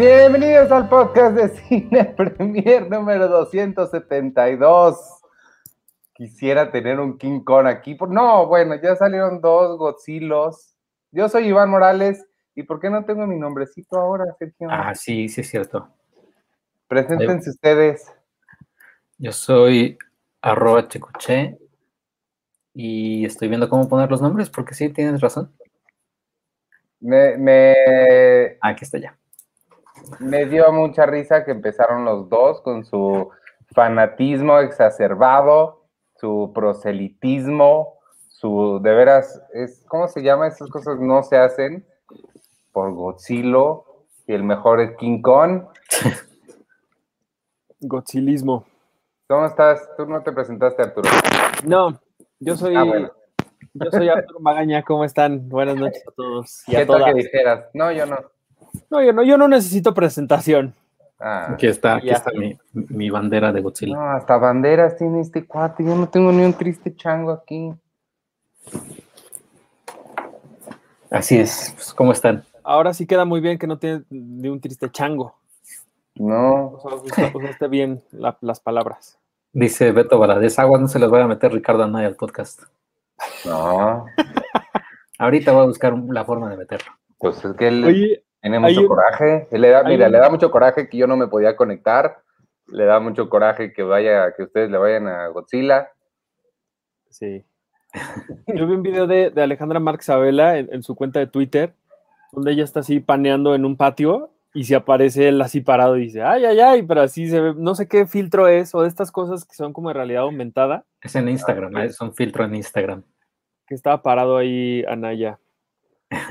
Bienvenidos al podcast de Cine Premier número 272. Quisiera tener un King Kong aquí. No, bueno, ya salieron dos Godzillas. Yo soy Iván Morales. ¿Y por qué no tengo mi nombrecito ahora, Sergio? Ah, sí, sí es cierto. Preséntense ustedes. Yo soy arroba checuché y estoy viendo cómo poner los nombres porque sí, tienes razón. Me, me, Aquí está ya. Me dio mucha risa que empezaron los dos con su fanatismo exacerbado, su proselitismo, su, de veras, es, ¿cómo se llama? Esas cosas no se hacen por Godzilla y el mejor es King Kong. Godzilismo. ¿Cómo estás? Tú no te presentaste, Arturo. No, yo soy, Ah, bueno. yo soy Arturo Magaña, ¿cómo están? Buenas noches a todos y ¿Qué a tal todas. que dijeras? No, yo no. No, yo no, yo no necesito presentación. Ah, Aquí está, aquí Ya. está mi, mi bandera de Godzilla. no, hasta banderas tiene este cuate. Yo no tengo ni un triste chango aquí. Así es. Pues, ¿Cómo están? Ahora sí queda muy bien que no tiene ni un triste chango. No. Usaste bien la- las palabras. Dice Beto Valadez, aguas no se las vaya a meter Ricardo Anaya al podcast. No. Ahorita voy a buscar la forma de meterlo. Pues es que él Oye, tiene mucho un- coraje. Le da, mira, un- le da mucho coraje que yo no me podía conectar. Le da mucho coraje que vaya, que ustedes le vayan a Godzilla. sí. Yo vi un video de, de Alejandra Marx Abela en, en su cuenta de Twitter, donde ella está así paneando en un patio y se aparece él así parado y dice, ay, ay, ay, pero así se ve, no sé qué filtro es, o de estas cosas que son como de realidad aumentada, Es en Instagram, Ah, es un filtro en Instagram. que estaba parado ahí Anaya.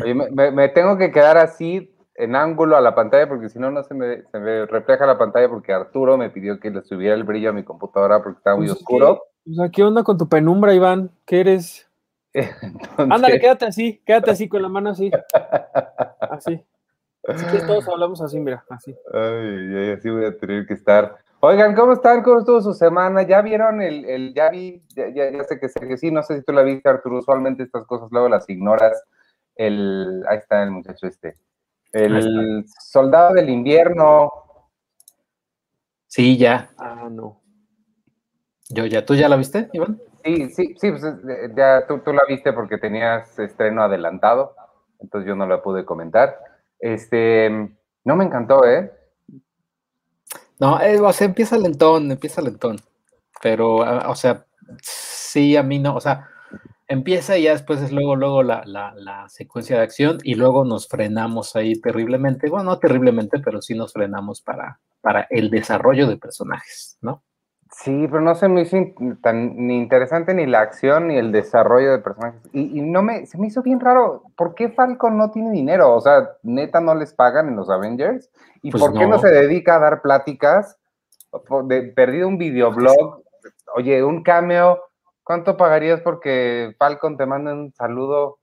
Oye, me, me- me tengo que quedar así en ángulo a la pantalla porque si no, no se me, se me refleja la pantalla porque Arturo me pidió que le subiera el brillo a mi computadora porque estaba muy Pues es oscuro. O sea, ¿qué onda con tu penumbra, Iván? ¿Qué eres? Entonces, Ándale, quédate así, quédate así con la mano así. Así. Si quieres, todos hablamos así, mira, así. Ay, ay, así voy a tener que estar. Oigan, ¿cómo están? ¿Cómo estuvo su semana? ¿Ya vieron el, el ya vi, ya, ya- ya sé que Sergio, sí, no sé si tú la viste, Arturo, usualmente estas cosas luego las ignoras. El, ahí está el muchacho este. El soldado del invierno. Sí, ya. Ah, no. Yo ya. ¿Tú ya la viste, Iván? Sí, sí, sí, pues eh, ya tú, tú la viste porque tenías estreno adelantado, entonces yo no la pude comentar. Este, no me encantó, ¿eh? No, eh, o sea, empieza lentón, empieza lentón. Pero, ah, o sea, sí, a mí no, o sea, empieza y ya después es luego, luego la, la, la secuencia de acción y luego nos frenamos ahí terriblemente. Bueno, no terriblemente, pero sí nos frenamos para, para el desarrollo de personajes, ¿no? Sí, pero no se me hizo in- tan ni interesante ni la acción ni el desarrollo de personajes. Y, y no me, se me hizo bien raro. ¿Por qué Falcon no tiene dinero? O sea, neta no les pagan en los Avengers. ¿Y Pues por qué no no. se dedica a dar pláticas? De- perdido un videoblog. Oye, un cameo. ¿Cuánto pagarías porque Falcon te manda un saludo?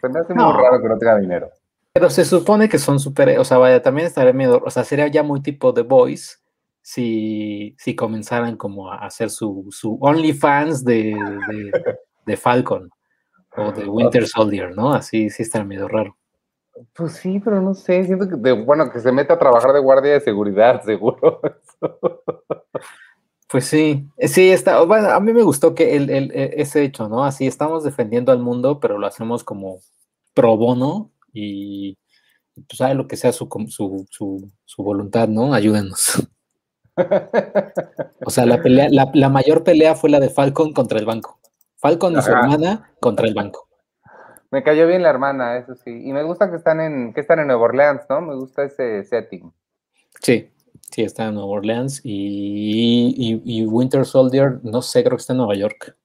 Se me hace muy raro que no tenga dinero. Pero se supone que son súper, o sea, vaya, también estaría miedo, o sea, sería ya muy tipo The Voice si, si comenzaran como a hacer su, su OnlyFans de, de, de Falcon o de Winter Soldier, ¿no? Así sí estaría medio raro. Pues sí, pero no sé. Siento que, de- bueno, que se meta a trabajar de guardia de seguridad, seguro. Pues sí, eh, sí, está, bueno, a mí me gustó que el, el- e- ese hecho, ¿no? Así estamos defendiendo al mundo, pero lo hacemos como pro bono y pues sabe lo que sea su, su, su, su voluntad, ¿no? Ayúdenos. O sea, la pelea, la, la mayor pelea fue la de Falcon contra el banco. Falcon y su hermana contra el banco. Me cayó bien la hermana, eso sí. Y me gusta que están en, que están en Nueva Orleans, ¿no? Me gusta ese setting. Sí, sí, está en Nueva Orleans y, y- y Winter Soldier, no sé, creo que está en Nueva York.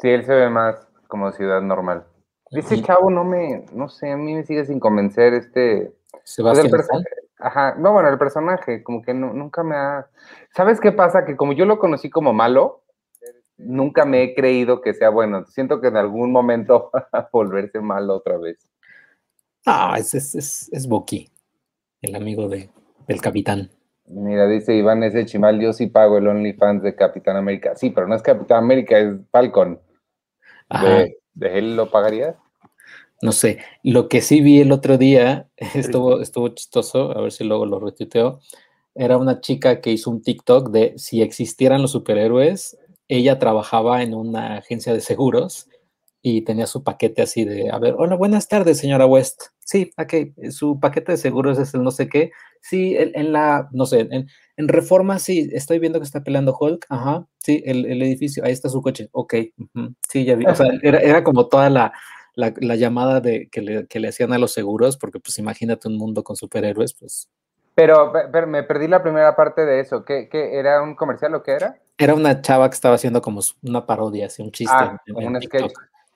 Sí, él se ve más como ciudad normal. Y chavo no me, no sé, a mí me sigue sin convencer este. pues, Sebastián Stan. Ajá, no, bueno, el personaje, como que no- nunca me ha. ¿Sabes qué pasa? Que como yo lo conocí como malo, nunca me he creído que sea bueno. Siento que en algún momento va a volverse malo otra vez. Ah, es, es, es, es Bucky, el amigo de, del capitán. Mira, dice Iván ese chimal, yo sí pago el OnlyFans de Capitán América. Sí, pero no es Capitán América, es Falcon. ¿De, de él lo pagarías? No sé, lo que sí vi el otro día, estuvo, estuvo chistoso, a ver si luego lo retuiteo, era una chica que hizo un TikTok de si existieran los superhéroes, ella trabajaba en una agencia de seguros y tenía su paquete así de, a ver, hola, buenas tardes, señora West. Sí, aquí, su paquete de seguros es el no sé qué. Sí, en, la, no sé, en, Reforma sí, estoy viendo que está peleando Hulk. Ajá, sí, el, edificio, ahí está su coche. Ok, sí, ya vi. O sea, era, como toda la, la, llamada de que le, que le hacían a los seguros, porque pues imagínate un mundo con superhéroes, pues pero, pero, me perdí la primera parte de eso. ¿Qué, ¿Qué, era un comercial o qué era? Era una chava que estaba haciendo como una parodia, así un chiste. Ah, un sketch.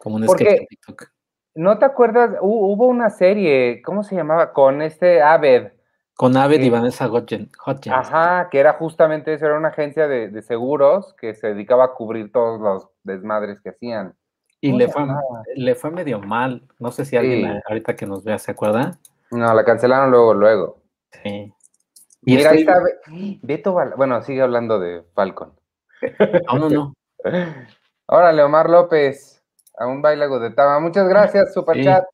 Como un sketch de TikTok. ¿No te acuerdas? Hubo una serie, ¿cómo se llamaba? Con este Aved. Con Aved y Vanessa Hodgins. Ajá, que era justamente eso, era una agencia de, seguros que se dedicaba a cubrir todos los desmadres que hacían. Y le fue, le fue medio mal. No sé si alguien ahorita que nos vea se acuerda. No, la cancelaron luego, luego. Sí. Y Mira, ahí está Beto Bueno, sigue hablando de Falcon. No, no, no. Órale, Omar López, a un baile Tama. Muchas gracias, Superchat.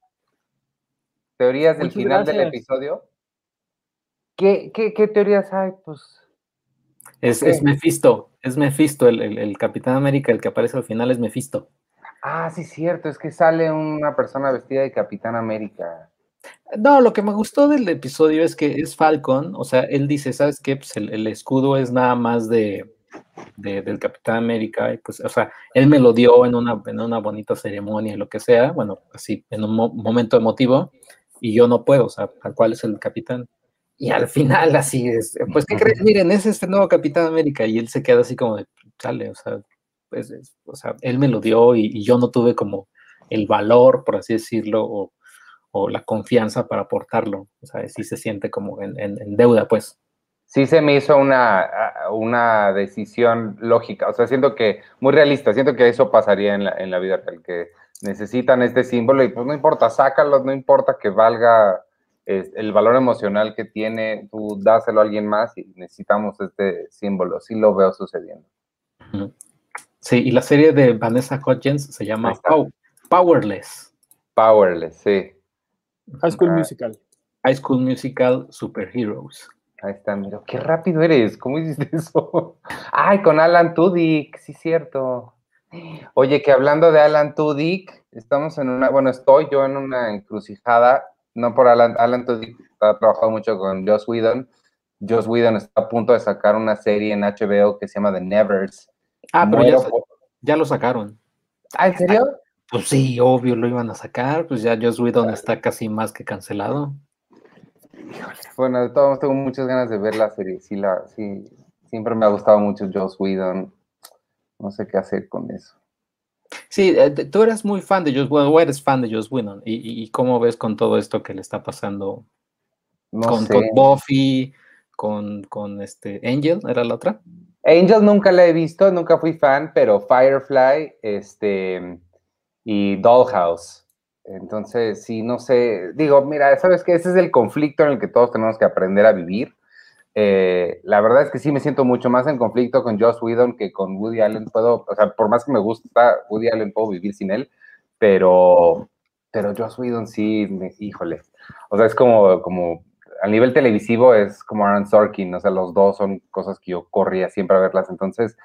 ¿Teorías del final del episodio? ¿Qué, qué, teorías hay? Pues. Es, es Mephisto, es Mephisto, el, el, Capitán América, el que aparece al final es Mephisto. Ah, sí, cierto, es que sale una persona vestida de Capitán América. No, lo que me gustó del episodio es que es Falcon, o sea, él dice, ¿sabes qué? Pues el, escudo es nada más de, del Capitán América, y pues, o sea, él me lo dio en una, en una bonita ceremonia, lo que sea, bueno, así, en un momento emotivo, y yo no puedo, o sea, tal cual es el Capitán. Y al final, así es, pues, ¿qué crees? Miren, es este nuevo Capitán América, y él se queda así como de, chale, o sea, pues, o sea, él me lo dio y, y yo no tuve como el valor, por así decirlo, o o la confianza para aportarlo. O sea, sí se siente como en, deuda, pues. Sí se me hizo una, una, decisión lógica, o sea, siento que, muy realista, siento que eso pasaría en la, en la vida real, que necesitan este símbolo y pues no importa, sácalo, no importa que valga el valor emocional que tiene, tú dáselo a alguien más y necesitamos este símbolo, sí lo veo sucediendo. Sí, y la serie de Vanessa Hudgens se llama Powerless. Powerless, sí. High School Musical. High School Musical Superheroes. Ahí está, mira, qué rápido eres, ¿cómo hiciste eso? Ay, con Alan Tudyk, sí, cierto. Oye, que hablando de Alan Tudyk, estamos en una, bueno, estoy yo en una encrucijada, no por Alan, Alan Tudyk ha trabajado mucho con Joss Whedon. Joss Whedon está a punto de sacar una serie en HBO que se llama The Nevers. Ah, pero ya, ya, lo sacaron. ¿Ah, en serio? Pues sí, obvio, lo iban a sacar, pues ya Joss Whedon está casi más que cancelado. Bueno, de todos tengo muchas ganas de ver la serie, sí, la, sí, siempre me ha gustado mucho Joss Whedon, no sé qué hacer con eso. Sí, eh, tú eres muy fan de Joss Whedon, o eres fan de Joss Whedon, y, cómo ves con todo esto que le está pasando con, Buffy, con, con este Angel, ¿era la otra? Angel nunca la he visto, nunca fui fan, pero Firefly, este y Dollhouse. Entonces, sí, no sé, digo, mira, sabes que ese es el conflicto en el que todos tenemos que aprender a vivir. Eh, la verdad es que sí me siento mucho más en conflicto con Joss Whedon que con Woody Allen. Puedo, o sea, por más que me gusta Woody Allen, puedo vivir sin él, pero, pero Joss Whedon sí, me, híjole. O sea, es como, como, a nivel televisivo es como Aaron Sorkin, o sea, los dos son cosas que yo corría siempre a verlas. Entonces,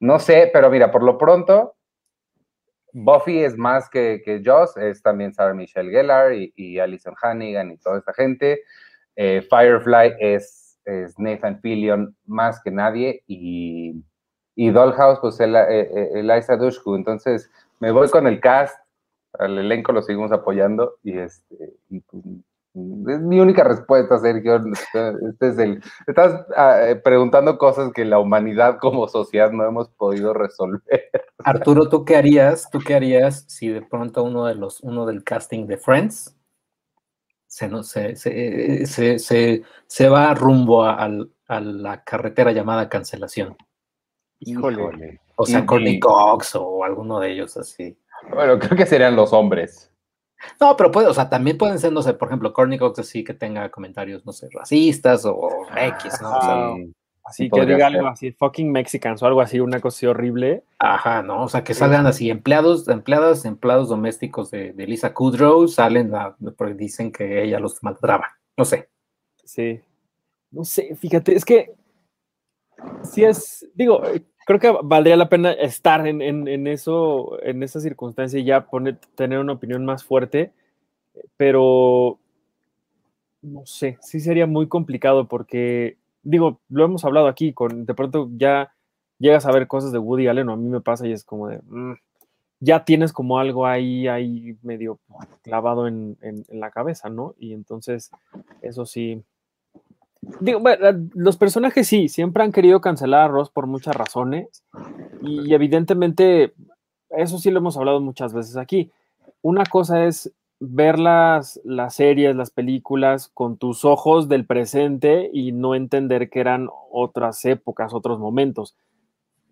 no sé, pero mira, por lo pronto, Buffy es más que, que Joss, es también Sarah Michelle Gellar y, y Alison Hannigan y toda esta gente. Eh, Firefly es, es, Nathan Fillion más que nadie y, y Dollhouse, pues el, eh, eh, Eliza Dushku. Entonces me voy con el cast, al elenco lo seguimos apoyando y, este, pues, es mi única respuesta, Sergio. Este es el, estás ah, eh, preguntando cosas que la humanidad como sociedad no hemos podido resolver. Arturo, ¿tú qué harías? ¿Tú qué harías si de pronto uno de los, uno del casting de Friends se, no, se, se, se, se va rumbo a, a, la carretera llamada cancelación? Híjole. O sea, Courtney Cox o alguno de ellos así. Bueno, creo que serían los hombres. No, pero puede, o sea, también pueden ser, no sé, por ejemplo, Courtney Cox así que tenga comentarios, no sé, racistas o X, ¿no? Así que diga algo así, fucking Mexicans o algo así, una cosa horrible. Ajá, ¿no? O sea, que salgan así, empleados, empleadas, empleados domésticos de, Lisa Kudrow salen porque dicen que ella los maltraba. No sé. Sí. No sé, fíjate, es que si es, digo, creo que valdría la pena estar en, eso, en esa circunstancia y ya tener una opinión más fuerte, pero no sé, sí sería muy complicado porque digo, lo hemos hablado aquí, con, de pronto ya llegas a ver cosas de Woody Allen, o a mí me pasa y es como de, mm, ya tienes como algo ahí, ahí medio clavado en, la cabeza, ¿no? Y entonces, eso sí. Los personajes sí, siempre han querido cancelar a Ross por muchas razones, y evidentemente, eso sí lo hemos hablado muchas veces aquí. Una cosa es ver las, las series, las películas con tus ojos del presente y no entender que eran otras épocas, otros momentos.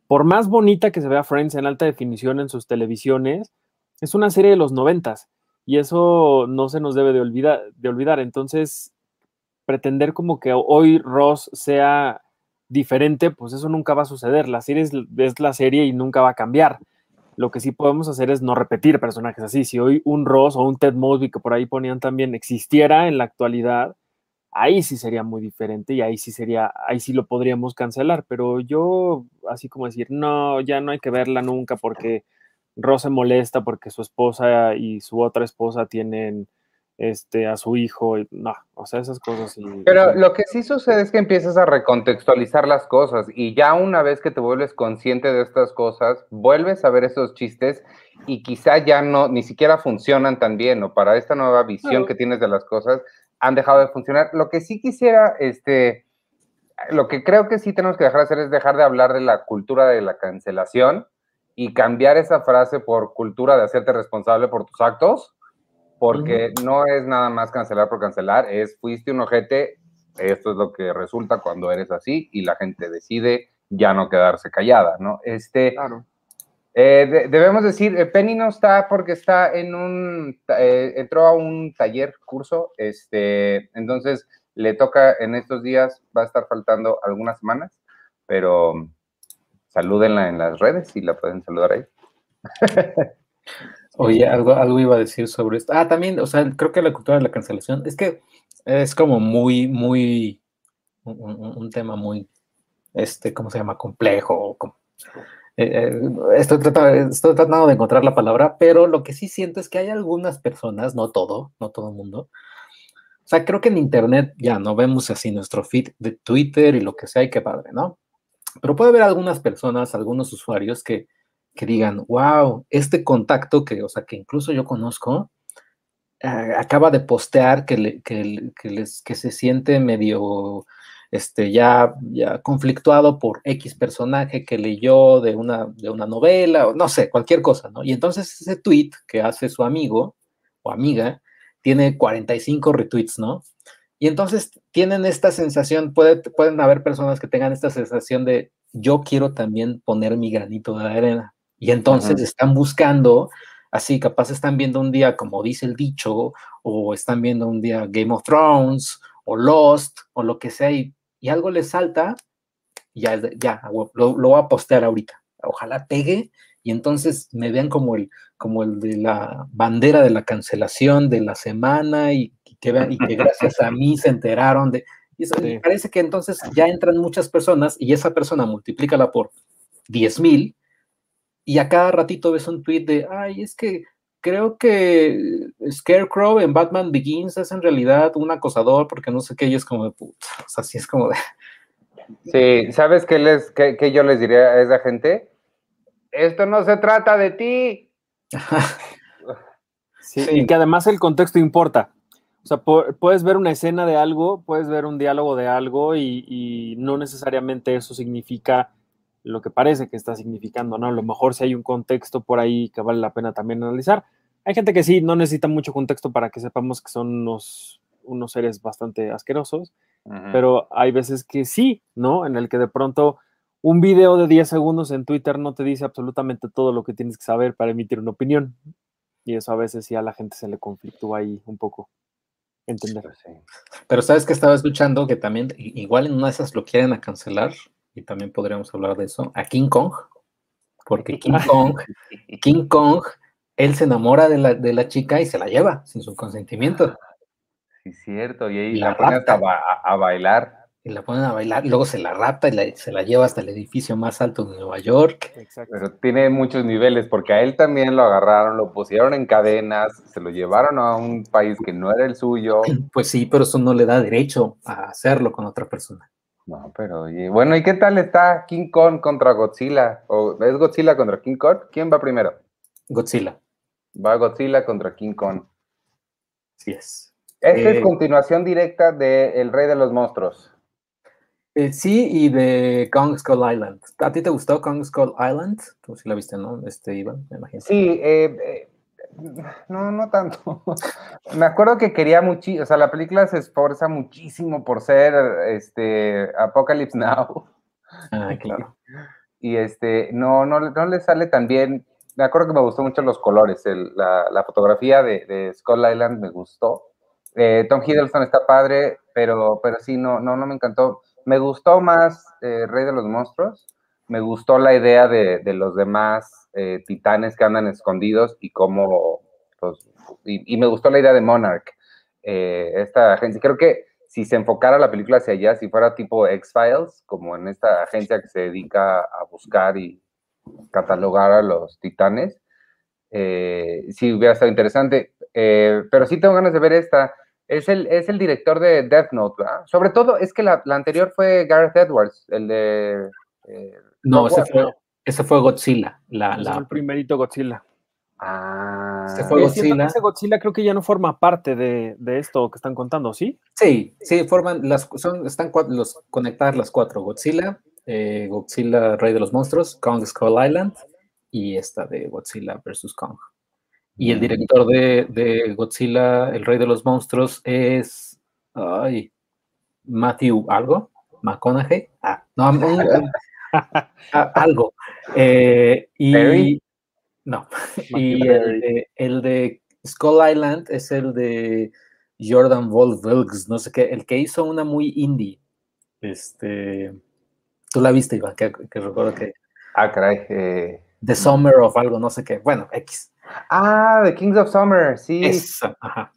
Por más bonita que se vea Friends en alta definición en sus televisiones, es una serie de los noventas y eso no se nos debe de olvidar. Entonces, pretender como que hoy Ross sea diferente, pues eso nunca va a suceder. La serie es la serie y nunca va a cambiar. Lo que sí podemos hacer es no repetir personajes así. Si hoy un Ross o un Ted Mosby, que por ahí ponían también, existiera en la actualidad, ahí sí sería muy diferente y ahí sí sería, ahí sí lo podríamos cancelar. Pero yo, así como decir, no, ya no hay que verla nunca porque Ross se molesta porque su esposa y su otra esposa tienen este, a su hijo, y, no, o sea, esas cosas. Pero lo que sí sucede es que empiezas a recontextualizar las cosas y ya una vez que te vuelves consciente de estas cosas, vuelves a ver esos chistes y quizá ya no, ni siquiera funcionan tan bien o para esta nueva visión que tienes de las cosas, han dejado de funcionar. Lo que sí quisiera, este, lo que creo que sí tenemos que dejar de hacer es dejar de hablar de la cultura de la cancelación y cambiar esa frase por cultura de hacerte responsable por tus actos porque no es nada más cancelar por cancelar, es fuiste un ojete, esto es lo que resulta cuando eres así y la gente decide ya no quedarse callada, ¿no? Este, claro. Eh, debemos decir, eh, Penny no está porque está en un, eh, entró a un taller, curso, este, entonces le toca en estos días, va a estar faltando algunas semanas, pero salúdenla en las redes y la pueden saludar ahí. Oye, algo, algo iba a decir sobre esto. Ah, también, o sea, creo que la cultura de la cancelación es que es como muy, muy, un, tema muy, este, ¿cómo se llama? Complejo. Eh, eh, estoy, tratando, estoy tratando de encontrar la palabra, pero lo que sí siento es que hay algunas personas, no todo, no todo el mundo. O sea, creo que en Internet ya no vemos así nuestro feed de Twitter y lo que sea, y qué padre, ¿no? Pero puede haber algunas personas, algunos usuarios que que digan, wow, este contacto que, o sea, que incluso yo conozco, acaba de postear que, que, les, que se siente medio este, ya, ya conflictuado por X personaje que leyó de una, de una novela, o no sé, cualquier cosa, ¿no? Y entonces ese tweet que hace su amigo o amiga tiene 45 retweets, ¿no? Y entonces tienen esta sensación, puede, pueden haber personas que tengan esta sensación de yo quiero también poner mi granito de arena. Y entonces están buscando, así capaz están viendo un día, como dice el dicho, o están viendo un día Game of Thrones, o Lost, o lo que sea, y, algo les salta, y ya, ya lo, voy a postear ahorita. Ojalá pegue y entonces me vean como el, como el de la bandera de la cancelación de la semana y, que, vean, y que gracias a mí se enteraron de... Y eso, parece que entonces ya entran muchas personas y esa persona multiplícala por 10 mil y a cada ratito ves un tweet de, ay, es que creo que Scarecrow en Batman Begins es en realidad un acosador porque no sé qué, y es como de puta, o sea, así es como de... Sí, ¿sabes qué, les, qué, yo les diría a esa gente? Esto no se trata de ti. sí, Y que además el contexto importa. O sea, puedes ver una escena de algo, puedes ver un diálogo de algo y, y no necesariamente eso significa lo que parece que está significando, ¿no? A lo mejor si hay un contexto por ahí que vale la pena también analizar. Hay gente que sí, no necesita mucho contexto para que sepamos que son unos, unos seres bastante asquerosos, pero hay veces que sí, ¿no? En el que de pronto un video de 10 segundos en Twitter no te dice absolutamente todo lo que tienes que saber para emitir una opinión. Y eso a veces sí a la gente se le conflictúa ahí un poco. entender. Pues. Pero sabes que estaba escuchando que también, igual en una de esas lo quieren a cancelar, y también podríamos hablar de eso, a King Kong, porque King Kong, King Kong, él se enamora de la, de la chica y se la lleva sin su consentimiento. Sí, cierto. Y ahí La la ponen hasta ba- a bailar. Y la ponen a bailar, luego se la rapta y la- se la lleva hasta el edificio más alto de Nueva York. Exacto. Pero tiene muchos niveles, porque a él también lo agarraron, lo pusieron en cadenas, se lo llevaron a un país que no era el suyo. Pues sí, pero eso no le da derecho a hacerlo con otra persona. No, pero oye, bueno, ¿y qué tal está King Kong contra Godzilla? ¿O es Godzilla contra King Kong? ¿Quién va primero? Godzilla, Va Godzilla contra King Kong. sí es. Esta Eh, es continuación directa de El Rey de los Monstruos. Eh, sí, y de Kong Skull Island. ¿A ti te gustó Kong Skull Island? Tú sí la viste, ¿no? Este, Iván, me imagino. Sí, eh, eh, no, no tanto. Me acuerdo que quería muchísimo, o sea, la película se esforza muchísimo por ser este Apocalypse Now. Ah, claro. y este, no, no, no le sale tan bien. Me acuerdo que me gustó mucho los colores, el- la, la fotografía de, de Skull Island me gustó. Eh, Tom Hiddleston está padre, pero, pero sí, no, no, no me encantó. Me gustó más eh, Rey de los Monstruos. Me gustó la idea de, de los demás eh, titanes que andan escondidos y cómo, pues, y, me gustó la idea de Monarch. Eh, esta agencia, creo que si se enfocara la película hacia allá, si fuera tipo X-Files, como en esta agencia que se dedica a buscar y catalogar a los titanes, eh, sí hubiera estado interesante. Eh, pero sí tengo ganas de ver esta. Es el, es el director de Death Note, ¿verdad? Sobre todo es que la, la anterior fue Gareth Edwards, el de... eh, No, ese fue, ese fue Godzilla. La, Ese la- fue el primerito Godzilla. Ah, Se fue Godzilla. ese Godzilla creo que ya no forma parte de, de esto que están contando, ¿sí? Sí, sí, forman las son, están los, conectadas las cuatro: Godzilla, eh, Godzilla Rey de los Monstruos, Kong Skull Island y esta de Godzilla versus Kong. Y el Mm. director de, de Godzilla, el Rey de los Monstruos, es ay, Matthew algo, McConaughey, ah, no, algo. Eh, y Perry. no, y el de, el de Skull Island es el de Jordan Wolf no sé qué, el que hizo una muy indie. Este, tú la viste, Iván, que, que recuerdo que Ah, caray. eh. The Summer of algo, no sé qué. Bueno, X. Ah, The Kings of Summer, sí. Esa, ajá.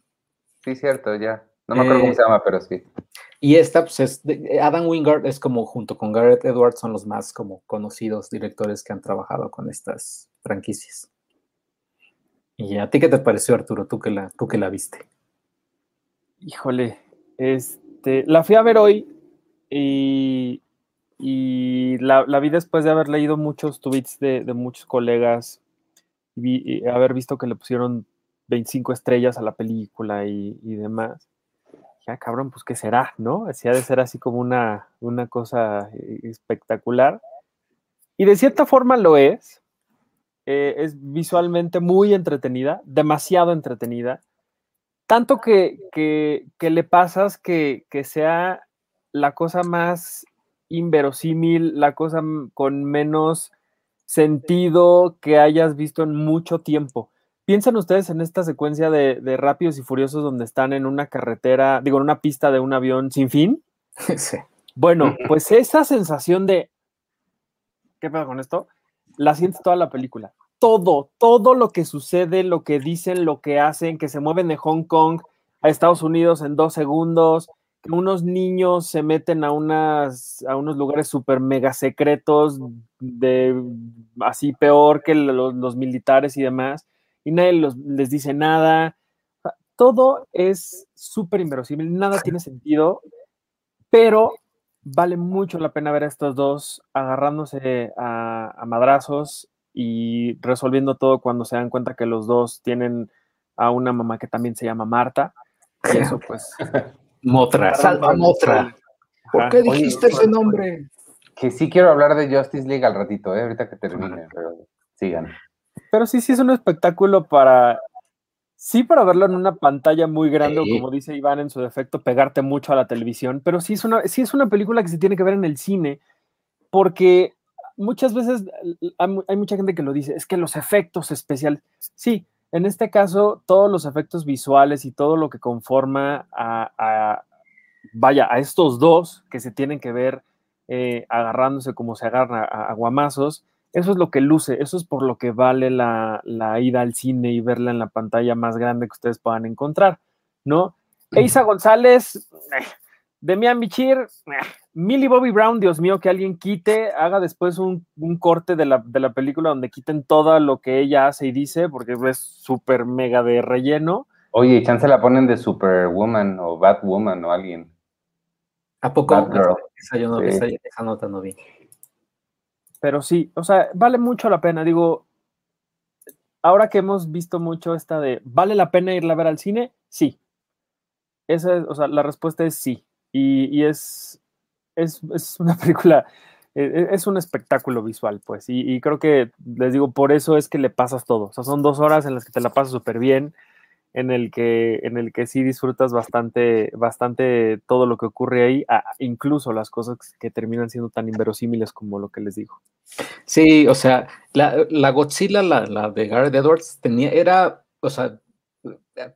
Sí, cierto, ya. No me acuerdo cómo Eh, se llama, pero sí. Y esta, pues, es de- Adam Wingard es como, junto con Garrett Edwards, son los más como conocidos directores que han trabajado con estas franquicias. ¿Y a ti qué te pareció, Arturo? Tú que la, tú que la viste. Híjole, este, la fui a ver hoy y, y la, la vi después de haber leído muchos tweets de, de muchos colegas vi- y haber visto que le pusieron 25 estrellas a la película y, y demás. Ya, cabrón, pues qué será, ¿no? Así ha de ser así como una, una cosa eh, espectacular. Y de cierta forma lo es. Eh, es visualmente muy entretenida, demasiado entretenida tanto que, que, le pasas que, que sea la cosa más inverosímil, la cosa con menos sentido que hayas visto en mucho tiempo. Piensan ustedes en esta secuencia de, de Rápidos y Furiosos donde están en una carretera, digo, en una pista de un avión sin fin. sí. Bueno, pues esa sensación de, ¿qué pasa con esto? La sientes toda la película. Todo, todo lo que sucede, lo que dicen, lo que hacen, que se mueven de Hong Kong a Estados Unidos en dos segundos, que unos niños se meten a, unas, a unos lugares súper mega secretos, de, así peor que los, los militares y demás, y nadie los- les dice nada. O sea, Todo es súper inverosímil, nada tiene sentido, pero vale mucho la pena ver a estos dos agarrándose a, a madrazos y resolviendo todo cuando se dan cuenta que los dos tienen a una mamá que también se llama Marta. Y eso pues... Motra, salva Motra. ¿Por qué Oye, dijiste ese nombre? Que sí quiero hablar de Justice League al ratito, ¿eh? ahorita que termine, pero sigan. Pero sí, sí es un espectáculo para... Sí, para verlo en una pantalla muy grande, Sí. como dice Iván en su defecto, pegarte mucho a la televisión, pero sí es, una, sí es una película que se tiene que ver en el cine, porque muchas veces hay, mu- hay mucha gente que lo dice, es que los efectos especiales, sí, En este caso, todos los efectos visuales y todo lo que conforma a, vaya, a estos dos que se tienen que ver eh, agarrándose como se agarra a, guamazos, eso es lo que luce, eso es por lo que vale la, la, ida al cine y verla en la pantalla más grande que ustedes puedan encontrar, ¿no? Eisa González, eh, Demian Bichir, eh, Millie Bobby Brown, Dios mío, que alguien quite, haga después un, corte de la, película donde quiten todo lo que ella hace y dice, porque es súper mega de relleno. Oye, chance la ponen de Superwoman o Batwoman o alguien. ¿A poco? Esa, yo no, esa, nota no vi. Pero sí, o sea, vale mucho la pena. Digo, ahora que hemos visto mucho esta de, ¿vale la pena irla a ver al cine? Sí. Esa es, o sea, la respuesta es sí. y es, es, una película, e, e, es, un espectáculo visual, pues, y, creo que, les digo, por eso es que le pasas todo. O sea, son dos horas en las que te la pasas súper bien, en el que, en el que sí disfrutas bastante, bastante todo lo que ocurre ahí, incluso las cosas que terminan siendo tan inverosímiles como lo que les digo. Sí, o sea, la, la Godzilla, la, de Gareth Edwards, tenía, era, o sea,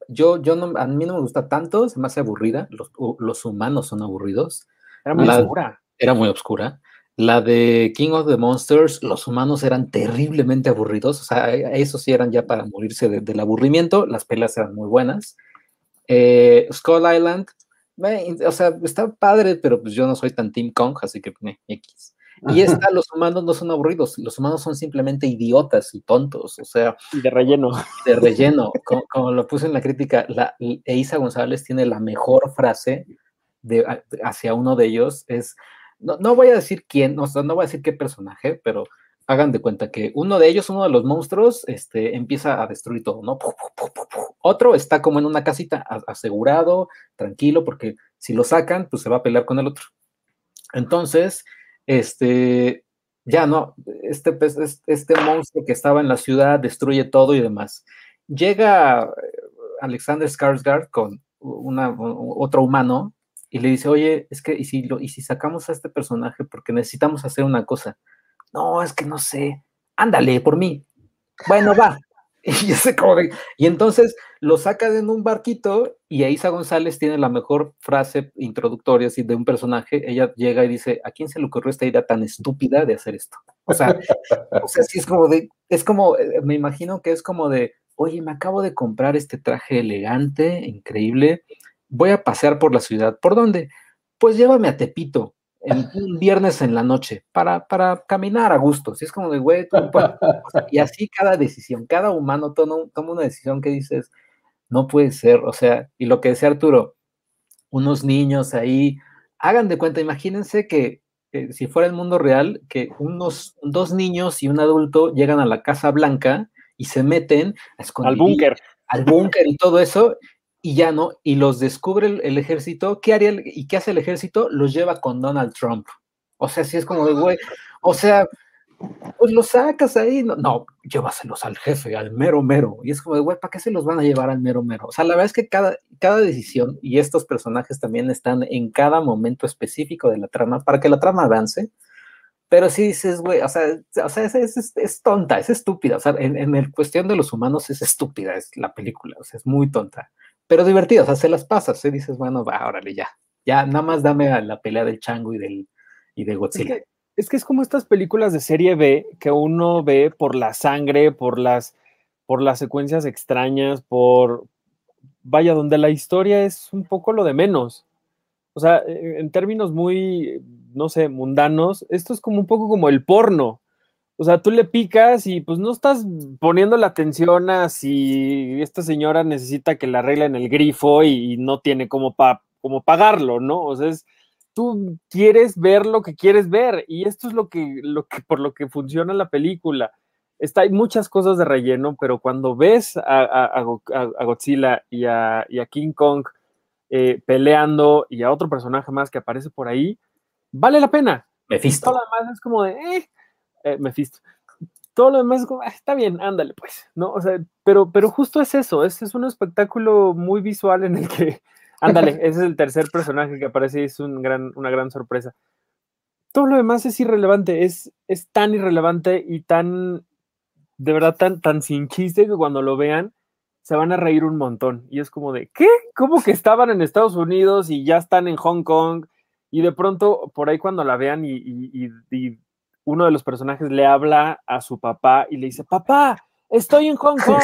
yo, yo no, a mí no me gusta tanto, se me hace aburrida, los, los humanos son aburridos, era muy oscura. Era muy oscura. La de King of the Monsters, los humanos eran terriblemente aburridos, o sea, e, esos sí eran ya para morirse del aburrimiento, las pelas eran muy buenas. Eh, Skull Island, o sea, está padre, pero pues yo no soy tan Team Kong, así que X. Y esta, los humanos no son aburridos, los humanos son simplemente idiotas y tontos, o sea. Y de relleno. De relleno. como, lo puse en la crítica, la, Eisa González tiene la mejor frase hacia uno de ellos es, no, no voy a decir quién, o sea, no voy a decir qué personaje, pero hagan de cuenta que uno de ellos, uno de los monstruos, este, empieza a destruir todo, ¿no? Otro está como en una casita asegurado, tranquilo, porque si lo sacan, pues se va a pelear con el otro. Entonces, este, ya no, este, pues, este monstruo que estaba en la ciudad destruye todo y demás. Llega eh, Alexander Skarsgård con una, otro humano y le dice, oye, es que, ¿y si, lo, ¿y si sacamos a este personaje porque necesitamos hacer una cosa? No, es que no sé. Ándale, por mí. Bueno, va. Y, ese y entonces lo saca en un barquito y Aisa González tiene la mejor frase introductoria así, de un personaje. Ella llega y dice, ¿a quién se le ocurrió esta idea tan estúpida de hacer esto? O sea, o sea sí es como de, es como, eh, me imagino que es como de, oye, me acabo de comprar este traje elegante, increíble, voy a pasear por la ciudad. ¿Por dónde? Pues llévame a Tepito, en un viernes en la noche, para, para caminar a gusto. Si es como de, güey, y así cada decisión, cada humano toma, toma una decisión que dices, no puede ser, o sea, y lo que decía Arturo, unos niños ahí, hagan de cuenta, imagínense que si fuera el mundo real, que unos dos niños y un adulto llegan a la Casa Blanca y se meten al búnker. Al búnker y todo eso, y ya no, y los descubre el, ejército, ¿qué haría y qué hace el ejército? Los lleva con Donald Trump. O sea, si es como de güey, o sea, pues los sacas ahí, no, no, llévaselos al jefe, al mero mero. Y es como de güey, ¿para qué se los van a llevar al mero mero? O sea, la verdad es que cada, cada decisión, y estos personajes también están en cada momento específico de la trama, para que la trama avance. Pero sí dices, güey, o sea, o sea es, es, tonta, es estúpida. O sea, en, en el cuestión de los humanos es estúpida, es la película, o sea, es muy tonta pero divertido, o sea, se las pasas, ¿eh? dices, bueno, va, órale, ya, ya, nada más dame a la pelea del chango y, del, y de Godzilla. Es que, es como estas películas de serie B que uno ve por la sangre, por las, por las secuencias extrañas, por, vaya, donde la historia es un poco lo de menos. O sea, e, en términos muy, no sé, mundanos, esto es como un poco como el porno. O sea, tú le picas y pues no estás poniendo la atención a si esta señora necesita que la arreglen el grifo y, no tiene como, pa, como pagarlo, ¿no? O sea, es, tú quieres ver lo que quieres ver y esto es lo que, lo que por lo que funciona la película. Está, hay muchas cosas de relleno, pero cuando ves a, Godzilla y a, King Kong eh, peleando y a otro personaje más que aparece por ahí, vale la pena. Mephisto. Todo lo demás es como de, eh, eh, Mephisto. Todo lo demás es como, ah, está bien, ándale, pues, ¿no? O sea, pero, pero justo es eso, es, es un espectáculo muy visual en el que, ándale, ese es el tercer personaje que aparece y es un gran, una gran sorpresa. Todo lo demás es irrelevante, es, es tan irrelevante y tan, de verdad, tan, tan sin chiste que cuando lo vean, se van a reír un montón. Y es como de, ¿qué? ¿Cómo que estaban en Estados Unidos y ya están en Hong Kong? Y de pronto, por ahí cuando la vean y, uno de los personajes le habla a su papá y le dice, papá, estoy en Hong Kong.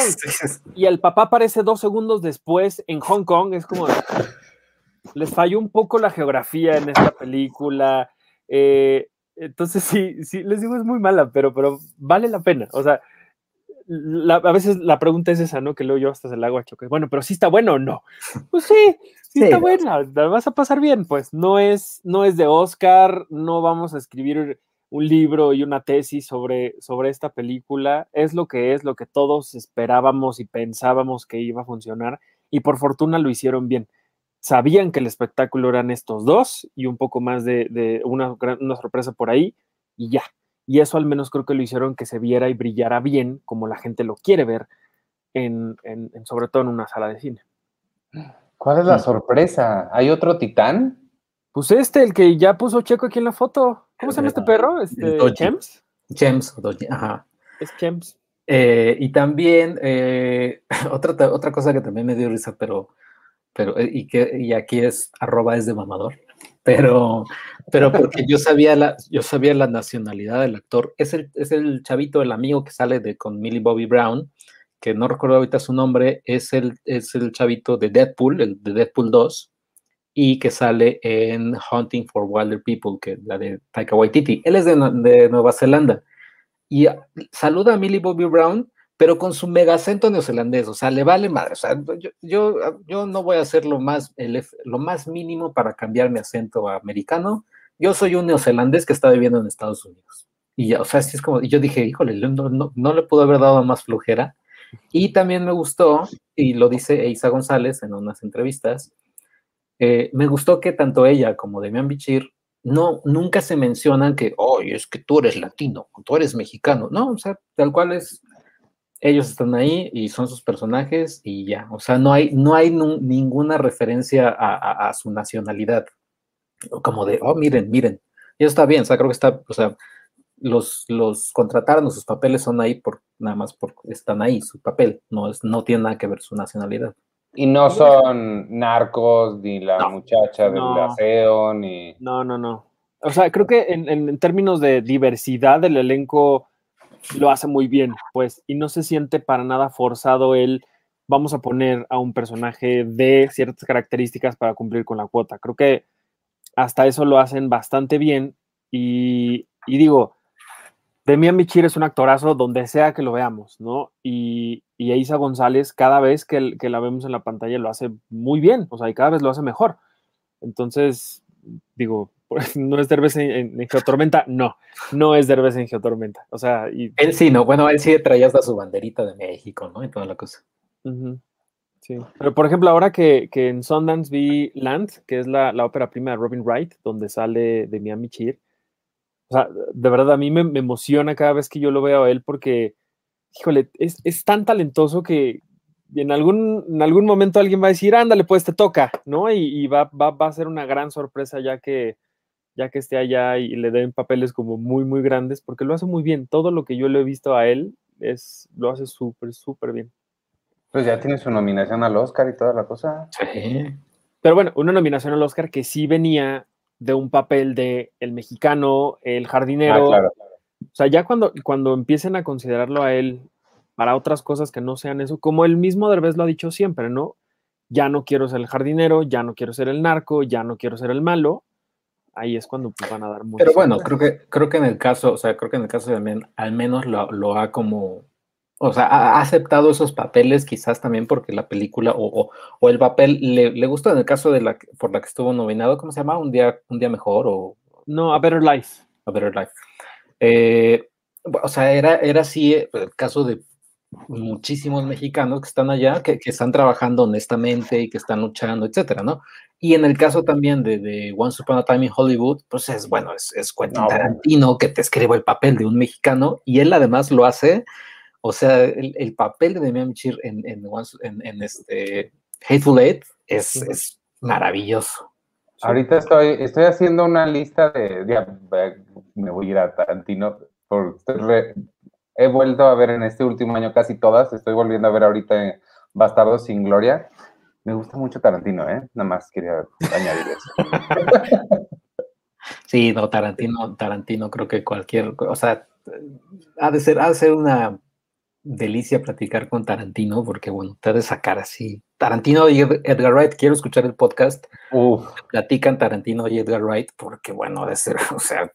Y el papá aparece dos segundos después en Hong Kong. Es como, les falló un poco la geografía en esta película. Eh, entonces sí, sí, les digo, es muy mala, pero, pero vale la pena. O sea, a veces la pregunta es esa, ¿no? Que luego yo hasta se la hago a choque. Bueno, pero sí está bueno o no. Pues sí, sí, está buena, la vas a pasar bien. Pues no es, no es de Oscar, no vamos a escribir un libro y una tesis sobre, sobre esta película. Es lo que es, lo que todos esperábamos y pensábamos que iba a funcionar. Y por fortuna lo hicieron bien. Sabían que el espectáculo eran estos dos y un poco más de, de una, una sorpresa por ahí y ya y eso al menos creo que lo hicieron que se viera y brillara bien, como la gente lo quiere ver, en, sobre todo en una sala de cine. ¿Cuál es la sorpresa? ¿Hay otro titán? Pues este, el que ya puso Checo aquí en la foto. ¿Cómo se llama este perro? Este, Chems. Chems, ajá. Es Chems. Eh, y también, eh, otra, otra cosa que también me dio risa, pero, pero eh, y, que, y aquí es arroba es de mamador pero, pero porque yo sabía la, yo sabía la nacionalidad del actor. Es el, es el chavito, el amigo que sale de, con Millie Bobby Brown, que no recuerdo ahorita su nombre, es el, es el chavito de Deadpool, el de Deadpool 2, y que sale en Hunting for Wilder People, que la de Taika Waititi. Él es de, de Nueva Zelanda. Y saluda a Millie Bobby Brown pero con su mega acento neozelandés, o sea, le vale madre, o sea, yo, yo, no voy a hacer lo más, lo más mínimo para cambiar mi acento americano, yo soy un neozelandés que está viviendo en Estados Unidos. Y ya, o sea, así es como, yo dije, híjole, no, no, le pudo haber dado más flojera. Y también me gustó, y lo dice Isa González en unas entrevistas, eh, me gustó que tanto ella como Demian Bichir no, nunca se mencionan que, oye, es que tú eres latino, tú eres mexicano, no, o sea, tal cual es, ellos están ahí y son sus personajes y ya. O sea, no hay, no hay ninguna referencia a, su nacionalidad. Como de, oh, miren, miren. Y eso está bien, o sea, creo que está, o sea, los, los contrataron, sus papeles son ahí por, nada más porque están ahí, su papel, no, es, no tiene nada que ver su nacionalidad. Y no son narcos, ni la muchacha del aseo, ni... No, no, no. O sea, creo que en, en términos de diversidad del elenco lo hace muy bien, pues, y no se siente para nada forzado el vamos a poner a un personaje de ciertas características para cumplir con la cuota. Creo que hasta eso lo hacen bastante bien y, digo, Demian Michir es un actorazo donde sea que lo veamos, ¿no? Y, y Isa González, cada vez que, que, la vemos en la pantalla, lo hace muy bien, o sea, y cada vez lo hace mejor. Entonces, digo, no es Derbez en, en, Geotormenta, no, no es Derbez en Geotormenta. O sea, y... él sí, no, bueno, él sí traía hasta su banderita de México, ¿no? Y toda la cosa. Sí, pero por ejemplo, ahora que, que, en Sundance vi Land, que es la, la, ópera prima de Robin Wright, donde sale de Miami Cheer, o sea, de verdad a mí me, me, emociona cada vez que yo lo veo a él porque, híjole, es, es tan talentoso que, en algún, en algún momento alguien va a decir, ándale, pues te toca, ¿no? Y, y va, va, va, a ser una gran sorpresa ya que, ya que esté allá y le den papeles como muy, muy grandes, porque lo hace muy bien. Todo lo que yo le he visto a él es, lo hace súper, súper bien. Pues ya tiene su nominación al Oscar y toda la cosa. Sí. Pero bueno, una nominación al Oscar que sí venía de un papel de el mexicano, el jardinero. Ah, claro. O sea, ya cuando, cuando empiecen a considerarlo a él para otras cosas que no sean eso, como el mismo Derbez lo ha dicho siempre, ¿no? Ya no quiero ser el jardinero, ya no quiero ser el narco, ya no quiero ser el malo, ahí es cuando pues, van a dar mucho. Pero bueno, creo que, creo que en el caso, o sea, creo que en el caso de al menos lo, ha como, o sea, ha aceptado esos papeles quizás también porque la película o, o, el papel le, le, gustó en el caso de la por la que estuvo nominado, ¿cómo se llama? Un día, un día mejor o... No, A Better Life. A Better Life. Eh, o sea, era, era así el caso de muchísimos mexicanos que están allá, que, que, están trabajando honestamente y que están luchando, etcétera, ¿no? Y en el caso también de, de Once Upon a Time in Hollywood, pues es bueno, es, es Quentin Tarantino que te escribe el papel de un mexicano y él además lo hace, o sea, el, el papel de Demian Chir en, en, en, en, este Hateful Eight es, es maravilloso. Ahorita estoy, estoy haciendo una lista de, me voy a ir a Tarantino, por, he vuelto a ver en este último año casi todas, estoy volviendo a ver ahorita Bastardo sin Gloria. Me gusta mucho Tarantino, ¿eh? Nada más quería añadir eso. Sí, no, Tarantino, Tarantino creo que cualquier, o sea, ha de ser, ha de ser una delicia platicar con Tarantino, porque bueno, te ha de sacar así. Tarantino y Edgar Wright, quiero escuchar el podcast. Uf. Platican Tarantino y Edgar Wright, porque bueno, de ser, o sea.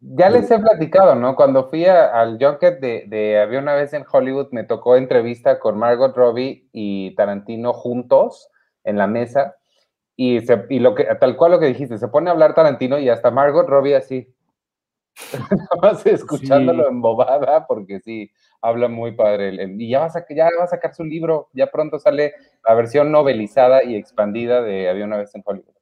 Ya les he platicado, ¿no? Cuando fui a- al Junket de, de Había una vez en Hollywood, me tocó entrevista con Margot Robbie y Tarantino juntos en la mesa. Y, se- y lo que, tal cual lo que dijiste, se pone a hablar Tarantino y hasta Margot Robbie así. Nada más escuchándolo Sí. embobada, porque sí, habla muy padre. el- el- y ya va, a sacar, ya va a sacar su libro, ya pronto sale la versión novelizada y expandida de Había una vez en Hollywood.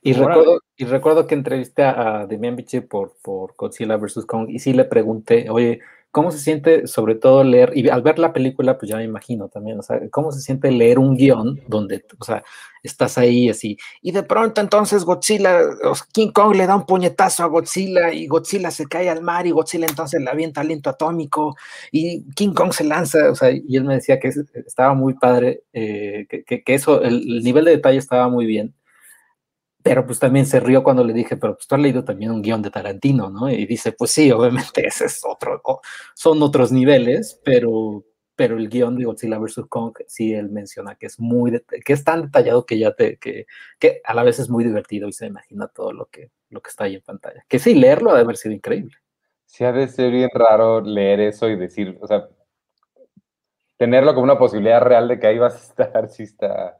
Y Órale. recuerdo, y recuerdo que entrevisté a, Demian Bichir por, por Godzilla vs. Kong y sí le pregunté, oye, ¿cómo se siente sobre todo leer? Y al ver la película, pues ya me imagino también, o sea, ¿cómo se siente leer un guion donde, o sea, estás ahí así, y de pronto entonces Godzilla, o sea, King Kong le da un puñetazo a Godzilla y Godzilla se cae al mar y Godzilla entonces le avienta aliento atómico y King Kong se lanza, o sea, y él me decía que es- estaba muy padre, eh, que, que- que eso, el, el nivel de detalle estaba muy bien. Pero pues también se rió cuando le dije, pero pues tú has leído también un guion de Tarantino, ¿no? Y dice, pues sí, obviamente ese es otro, son otros niveles, pero, pero el guion de Godzilla vs. Kong sí él menciona que es muy, que es tan detallado que ya te, que, que a la vez es muy divertido y se imagina todo lo que, lo que está ahí en pantalla. Que sí, leerlo ha de haber sido increíble. Sí, ha de ser bien raro leer eso y decir, o sea, tenerlo como una posibilidad real de que ahí vas a estar, sí está.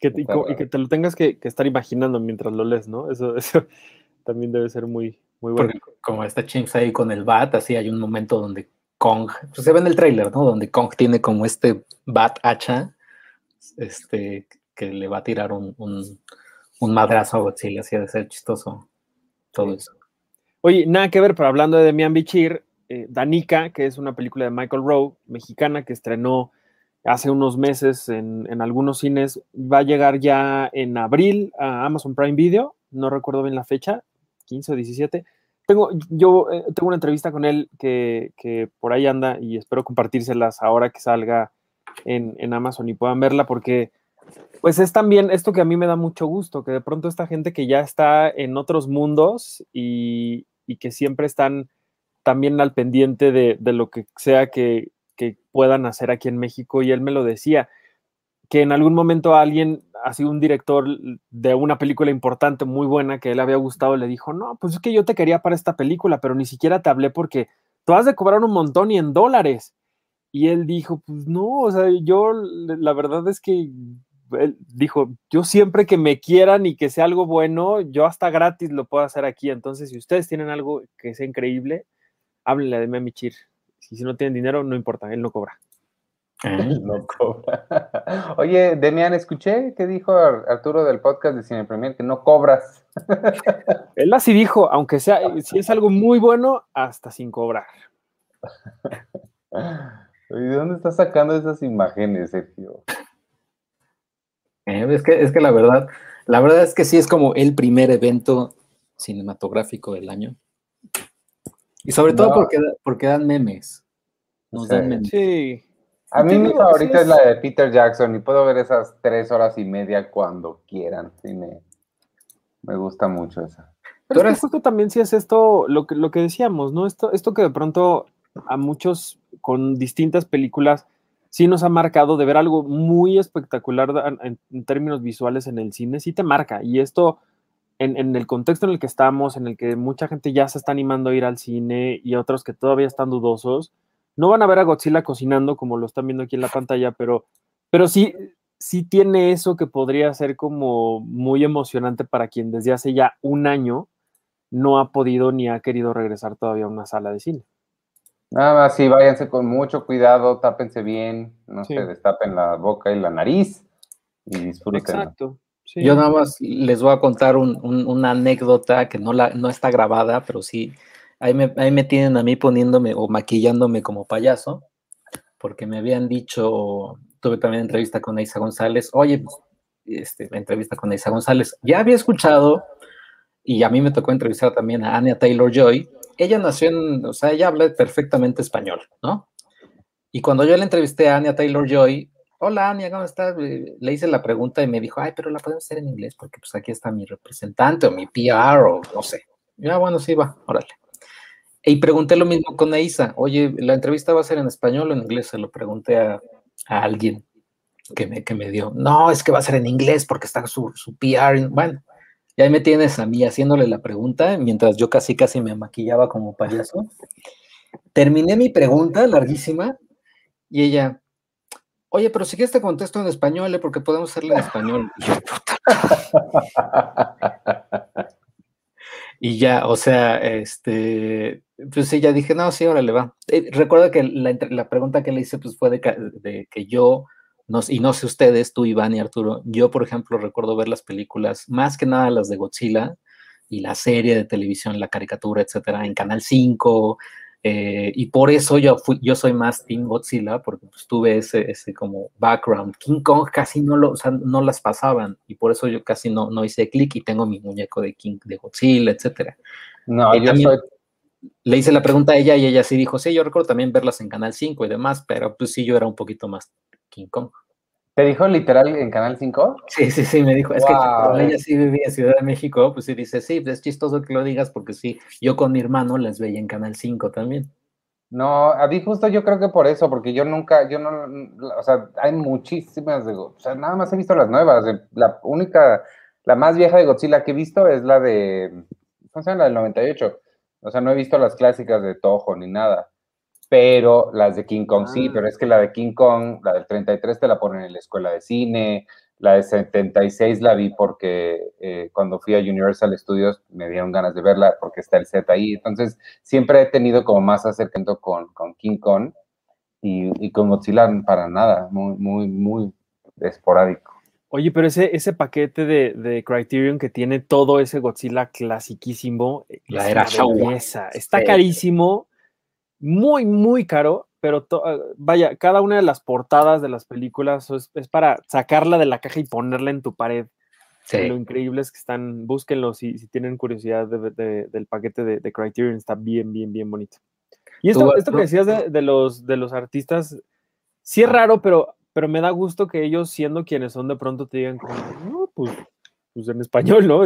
Que te- y, que te lo tengas que, que estar imaginando mientras lo lees, ¿no? Eso, eso también debe ser muy, muy bueno. Porque como está Chimps ahí con el bat, así hay un momento donde Kong, pues se ve en el tráiler, ¿no? Donde Kong tiene como este bat hacha, este, que le va a tirar un, un, un madrazo a Godzilla, así de ser chistoso todo Sí. eso. Oye, nada que ver, pero hablando de Demian Bichir, eh, Danica, que es una película de Michael Rowe, mexicana, que estrenó hace unos meses en, algunos cines, va a llegar ya en abril a Amazon Prime Video, no recuerdo bien la fecha, 15 o 17. Tengo, yo eh, tengo una entrevista con él que, por ahí anda y espero compartírselas ahora que salga en, Amazon y puedan verla porque pues es también esto que a mí me da mucho gusto, que de pronto esta gente que ya está en otros mundos y, que siempre están también al pendiente de lo que sea que, que puedan hacer aquí en México. Y él me lo decía, que en algún momento alguien, así un director de una película importante, muy buena, que él había gustado, le dijo, no, pues es que yo te quería para esta película, pero ni siquiera te hablé porque tú has de cobrar un montón y en dólares. Y él dijo, pues no, o sea, yo la verdad es que él dijo, yo siempre que me quieran y que sea algo bueno, yo hasta gratis lo puedo hacer aquí. Entonces, si ustedes tienen algo que sea increíble, háblenle de Memichir. Si, si no tienen dinero, no importa, él no cobra. No cobra. Oye, Demian, escuché que dijo Ar- Arturo del podcast de Cine Premier que no cobras. Él así dijo, aunque sea, si es algo muy bueno, hasta sin cobrar. Oye, ¿De dónde estás sacando esas imágenes, Sergio? Eh, es, que, es que la verdad, la verdad es que sí es como el primer evento cinematográfico del año. Y sobre todo No. porque, porque dan memes. Nos dan memes. Sí. A mí mi favorita es la de Peter Jackson y puedo ver esas tres horas y media cuando quieran. Sí, me, me gusta mucho esa. Pero Tú es eres- que justo también sí es esto, lo que, lo que decíamos, ¿no? Esto, esto que de pronto a muchos con distintas películas sí nos ha marcado de ver algo muy espectacular en, en términos visuales en el cine, sí te marca. Y esto, en, en el contexto en el que estamos, en el que mucha gente ya se está animando a ir al cine y otros que todavía están dudosos, no van a ver a Godzilla cocinando como lo están viendo aquí en la pantalla, pero, pero sí, sí tiene eso que podría ser como muy emocionante para quien desde hace ya un año no ha podido ni ha querido regresar todavía a una sala de cine. Nada más sí, váyanse con mucho cuidado, tápense bien, no Sí. se destapen la boca y la nariz y disfruten. Exacto. Yo nada más les voy a contar un- un- una anécdota que no, la, está grabada, pero sí, ahí me, ahí me tienen a mí poniéndome o maquillándome como payaso, porque me habían dicho, tuve también entrevista con Isa González, oye, este, entrevista con Isa González, ya había escuchado, y a mí me tocó entrevistar también a Anya Taylor Joy, ella nació en, o sea, ella habla perfectamente español, ¿no? Y cuando yo le entrevisté a Anya Taylor Joy, hola Anya, ¿cómo estás? Le hice la pregunta y me dijo, ay, pero la podemos hacer en inglés porque pues aquí está mi representante o mi PR o no sé. Ya, bueno, sí, va, órale. Y pregunté lo mismo con Aisa, oye, ¿la entrevista va a ser en español o en inglés? Se lo pregunté a, alguien que me, que me dio, no, es que va a ser en inglés porque está su, su PR. Bueno, y ahí me tienes a mí haciéndole la pregunta mientras yo casi casi me maquillaba como payaso. Terminé mi pregunta larguísima y ella, oye, pero si quieres te contesto en español, ¿eh? porque podemos hacerlo en español. Y, ya, o sea, este, pues sí, ya dije, no, sí, ahora le va. Eh, recuerda que la, pregunta que le hice pues fue de, que yo y no sé ustedes, tú, Iván y Arturo, yo, por ejemplo, recuerdo ver las películas, más que nada las de Godzilla y la serie de televisión, la caricatura, etcétera, en Canal 5, eh, y por eso yo, fui, yo soy más Team Godzilla, porque pues, tuve ese, ese como background. King Kong casi no, lo, o sea, no las pasaban, y por eso yo casi no, no hice clic y tengo mi muñeco de King, de Godzilla, etcétera. No, yo soy... Le hice la pregunta a ella y ella sí dijo, sí, yo recuerdo también verlas en Canal 5 y demás, pero pues sí, yo era un poquito más King Kong. ¿Te dijo literal en Canal 5? Sí, sí, sí, me dijo. Es que ella sí vivía en Ciudad de México, pues sí dice, sí, es chistoso que lo digas porque sí, yo con mi hermano las veía en Canal 5 también. No, a mí justo yo creo que por eso, porque yo nunca, yo no, o sea, hay muchísimas, de, o sea, nada más he visto las nuevas. La única, la más vieja de Godzilla que he visto es la de, ¿cómo se llama? La del 98. O sea, no he visto las clásicas de Toho ni nada pero las de King Kong sí, pero ah. es que la de King Kong, la del 33 te la ponen en la escuela de cine, la de 76 la vi porque eh, cuando fui a Universal Studios me dieron ganas de verla porque está el set ahí, entonces siempre he tenido como más acercamiento con, con King Kong y, con Godzilla para nada, muy, muy, muy esporádico. Oye, pero ese, ese paquete de, Criterion que tiene todo ese Godzilla clasiquísimo, la era Está carísimo, muy, muy caro, pero ah, vaya, cada una de las portadas de las películas es, para sacarla de la caja y ponerla en tu pared. Lo increíble es que están, búsquenlo si, si tienen curiosidad del paquete de, Criterion, está bien, bien, bien bonito. Y esto, esto que decías de, los, de los artistas, sí es raro, pero, pero me da gusto que ellos, siendo quienes son, de pronto te digan, no, pues, pues en español, ¿no?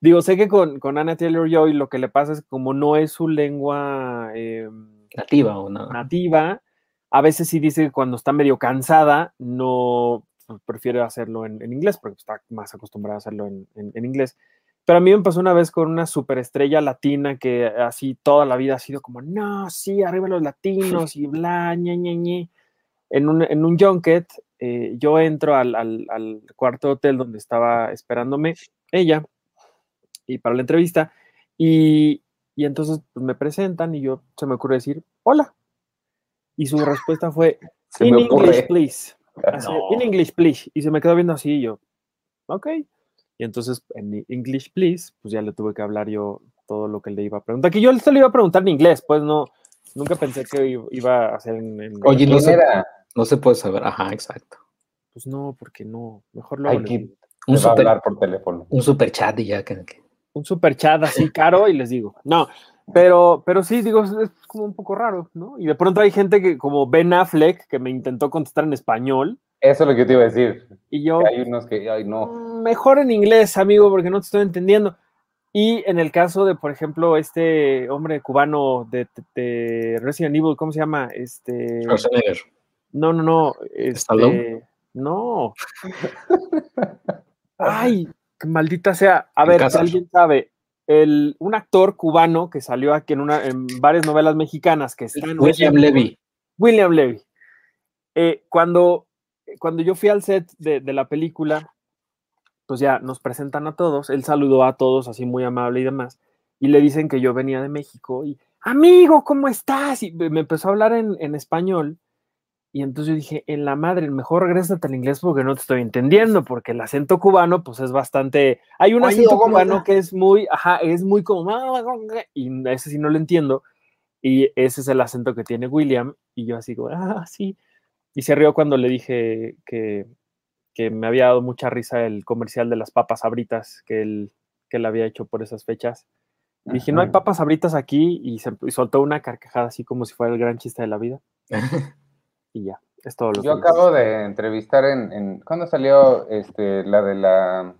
digo, sé que con, con Anna Taylor Joy lo que le pasa es que como no es su lengua... Em, nativa o no. Nativa. A veces sí dice que cuando está medio cansada, no pues, prefiere hacerlo en, inglés, porque está más acostumbrada a hacerlo en, inglés. Pero a mí me pasó una vez con una superestrella latina que así toda la vida ha sido como, no, sí, arriba los latinos y bla, ñe, ñe, ñe. En un, en un junket, eh, yo entro al, al, cuarto hotel donde estaba esperándome ella y para la entrevista y, y entonces pues, me presentan y yo se me ocurre decir, hola. Y su respuesta fue, in English, please. In English, please. Y se me quedó viendo así y yo, ok. Y entonces en English, please, pues ya le tuve que hablar yo todo lo que le iba a preguntar. Que yo se le iba a preguntar en inglés, pues no, nunca pensé que iba a hacer en, Oye, no se, no se puede saber. Ajá, exacto. Pues no, porque no. Mejor lo Hay que un super, hablar por teléfono. Un super chat y ya que un super chat así caro y les digo, no, pero, pero sí, digo, es como un poco raro, ¿no? Y de pronto hay gente que, como Ben Affleck, que me intentó contestar en español. Eso es lo que te iba a decir. Y yo. hay unos que, ay, no. Mm, mejor en inglés, amigo, porque no te estoy entendiendo. Y en el caso de, por ejemplo, este hombre cubano de, de Resident Evil, ¿cómo se llama? Este. No, no, no. Este, no. Ay, maldita sea. A ver, si alguien sabe, el, un actor cubano que salió aquí en, una, en varias novelas mexicanas que están... William Levy. William Levy. Eh, cuando, cuando yo fui al set de, la película, pues ya nos presentan a todos, él saludó a todos así muy amable y demás, y le dicen que yo venía de México y, amigo, ¿cómo estás? Y me empezó a hablar en, en español y entonces yo dije, en la madre, mejor regrésate al inglés porque no te estoy entendiendo, porque el acento cubano, pues es bastante. Hay un acento cubano que es muy, ajá, es muy como. Y ese sí no lo entiendo. Y ese es el acento que tiene William. Y yo así, como, ah, sí. Y se rió cuando le dije que, que me había dado mucha risa el comercial de las papas abritas que él, que él había hecho por esas fechas. Y dije, no hay papas abritas aquí. Y, se, y soltó una carcajada así como si fuera el gran chiste de la vida. y ya. Es todo lo Yo que acabo de entrevistar en, en ¿cuándo salió este la de la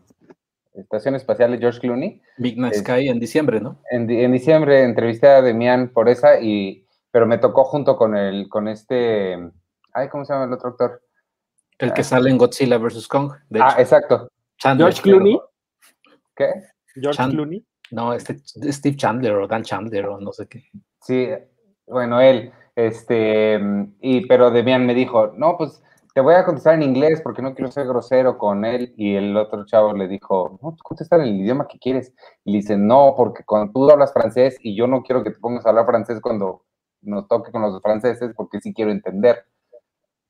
estación espacial de George Clooney? Big Night Es- Sky en diciembre, ¿no? En, di- en diciembre entrevisté a Demian por esa y pero me tocó junto con el con este ay cómo se llama el otro actor El que sale en Godzilla vs. Kong. De ah exacto Chandler. George Clooney. qué George Chan- Clooney. No, este Steve Chandler o Dan Chandler o no sé qué. sí bueno él este y pero Demian me dijo no pues te voy a contestar en inglés porque no quiero ser grosero con él y el otro chavo le dijo no tú contesta en el idioma que quieres y le dice no porque cuando tú hablas francés y yo no quiero que te pongas a hablar francés cuando nos toque con los franceses porque sí quiero entender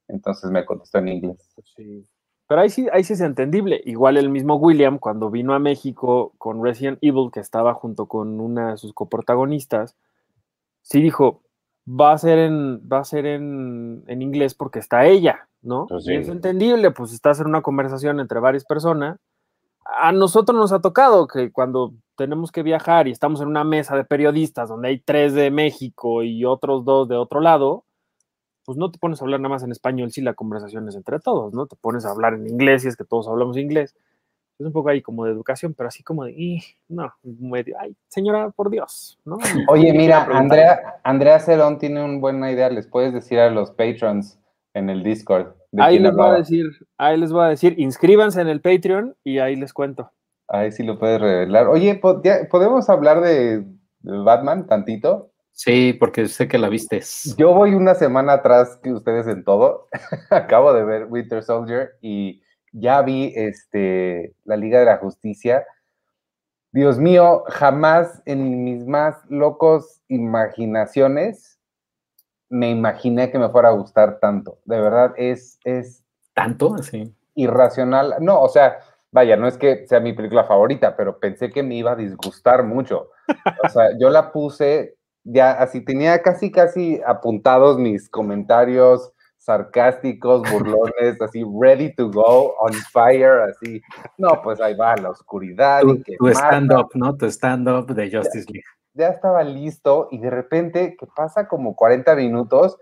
entonces me contestó en inglés Sí. Pero ahí sí, ahí sí es entendible. Igual el mismo William, cuando vino a México con Resident Evil, que estaba junto con una de sus coprotagonistas, sí dijo, va a ser en, va a ser en, en inglés porque está ella, ¿no? Pues Y sí. es entendible, pues estás en una conversación entre varias personas. A nosotros nos ha tocado que cuando tenemos que viajar y estamos en una mesa de periodistas donde hay tres de México y otros dos de otro lado, pues no te pones a hablar nada más en español si la conversación es entre todos, ¿no? Te pones a hablar en inglés y es que todos hablamos inglés. Es un poco ahí como de educación, pero así como de, "Ih, no, medio, ay, señora, por Dios, ¿no? Oye, mira. Andrea, Andrea Cerón tiene una buena idea. Les puedes decir a los patrons en el Discord. de Ahí les voy a decir, ahí les voy a decir, inscríbanse en el Patreon y ahí les cuento. Ahí sí lo puedes revelar. Oye, po- ya- ¿podemos hablar de, de Batman tantito? Sí, porque sé que la viste. Yo voy una semana atrás que ustedes en todo. Acabo de ver Winter Soldier y ya vi este, la Liga de la Justicia. Dios mío, jamás en mis más locos imaginaciones me imaginé que me fuera a gustar tanto. De verdad, es, es ¿Tanto? Sí. irracional. No, o sea, vaya, no es que sea mi película favorita, pero pensé que me iba a disgustar mucho. O sea, yo la puse ya así, tenía casi, casi apuntados mis comentarios sarcásticos, burlones, así, ready to go, on fire, así. No, pues ahí va, la oscuridad. Tu, tu stand-up, ¿no? Tu stand-up de Justice League. ya estaba listo y de repente que pasa como 40 minutos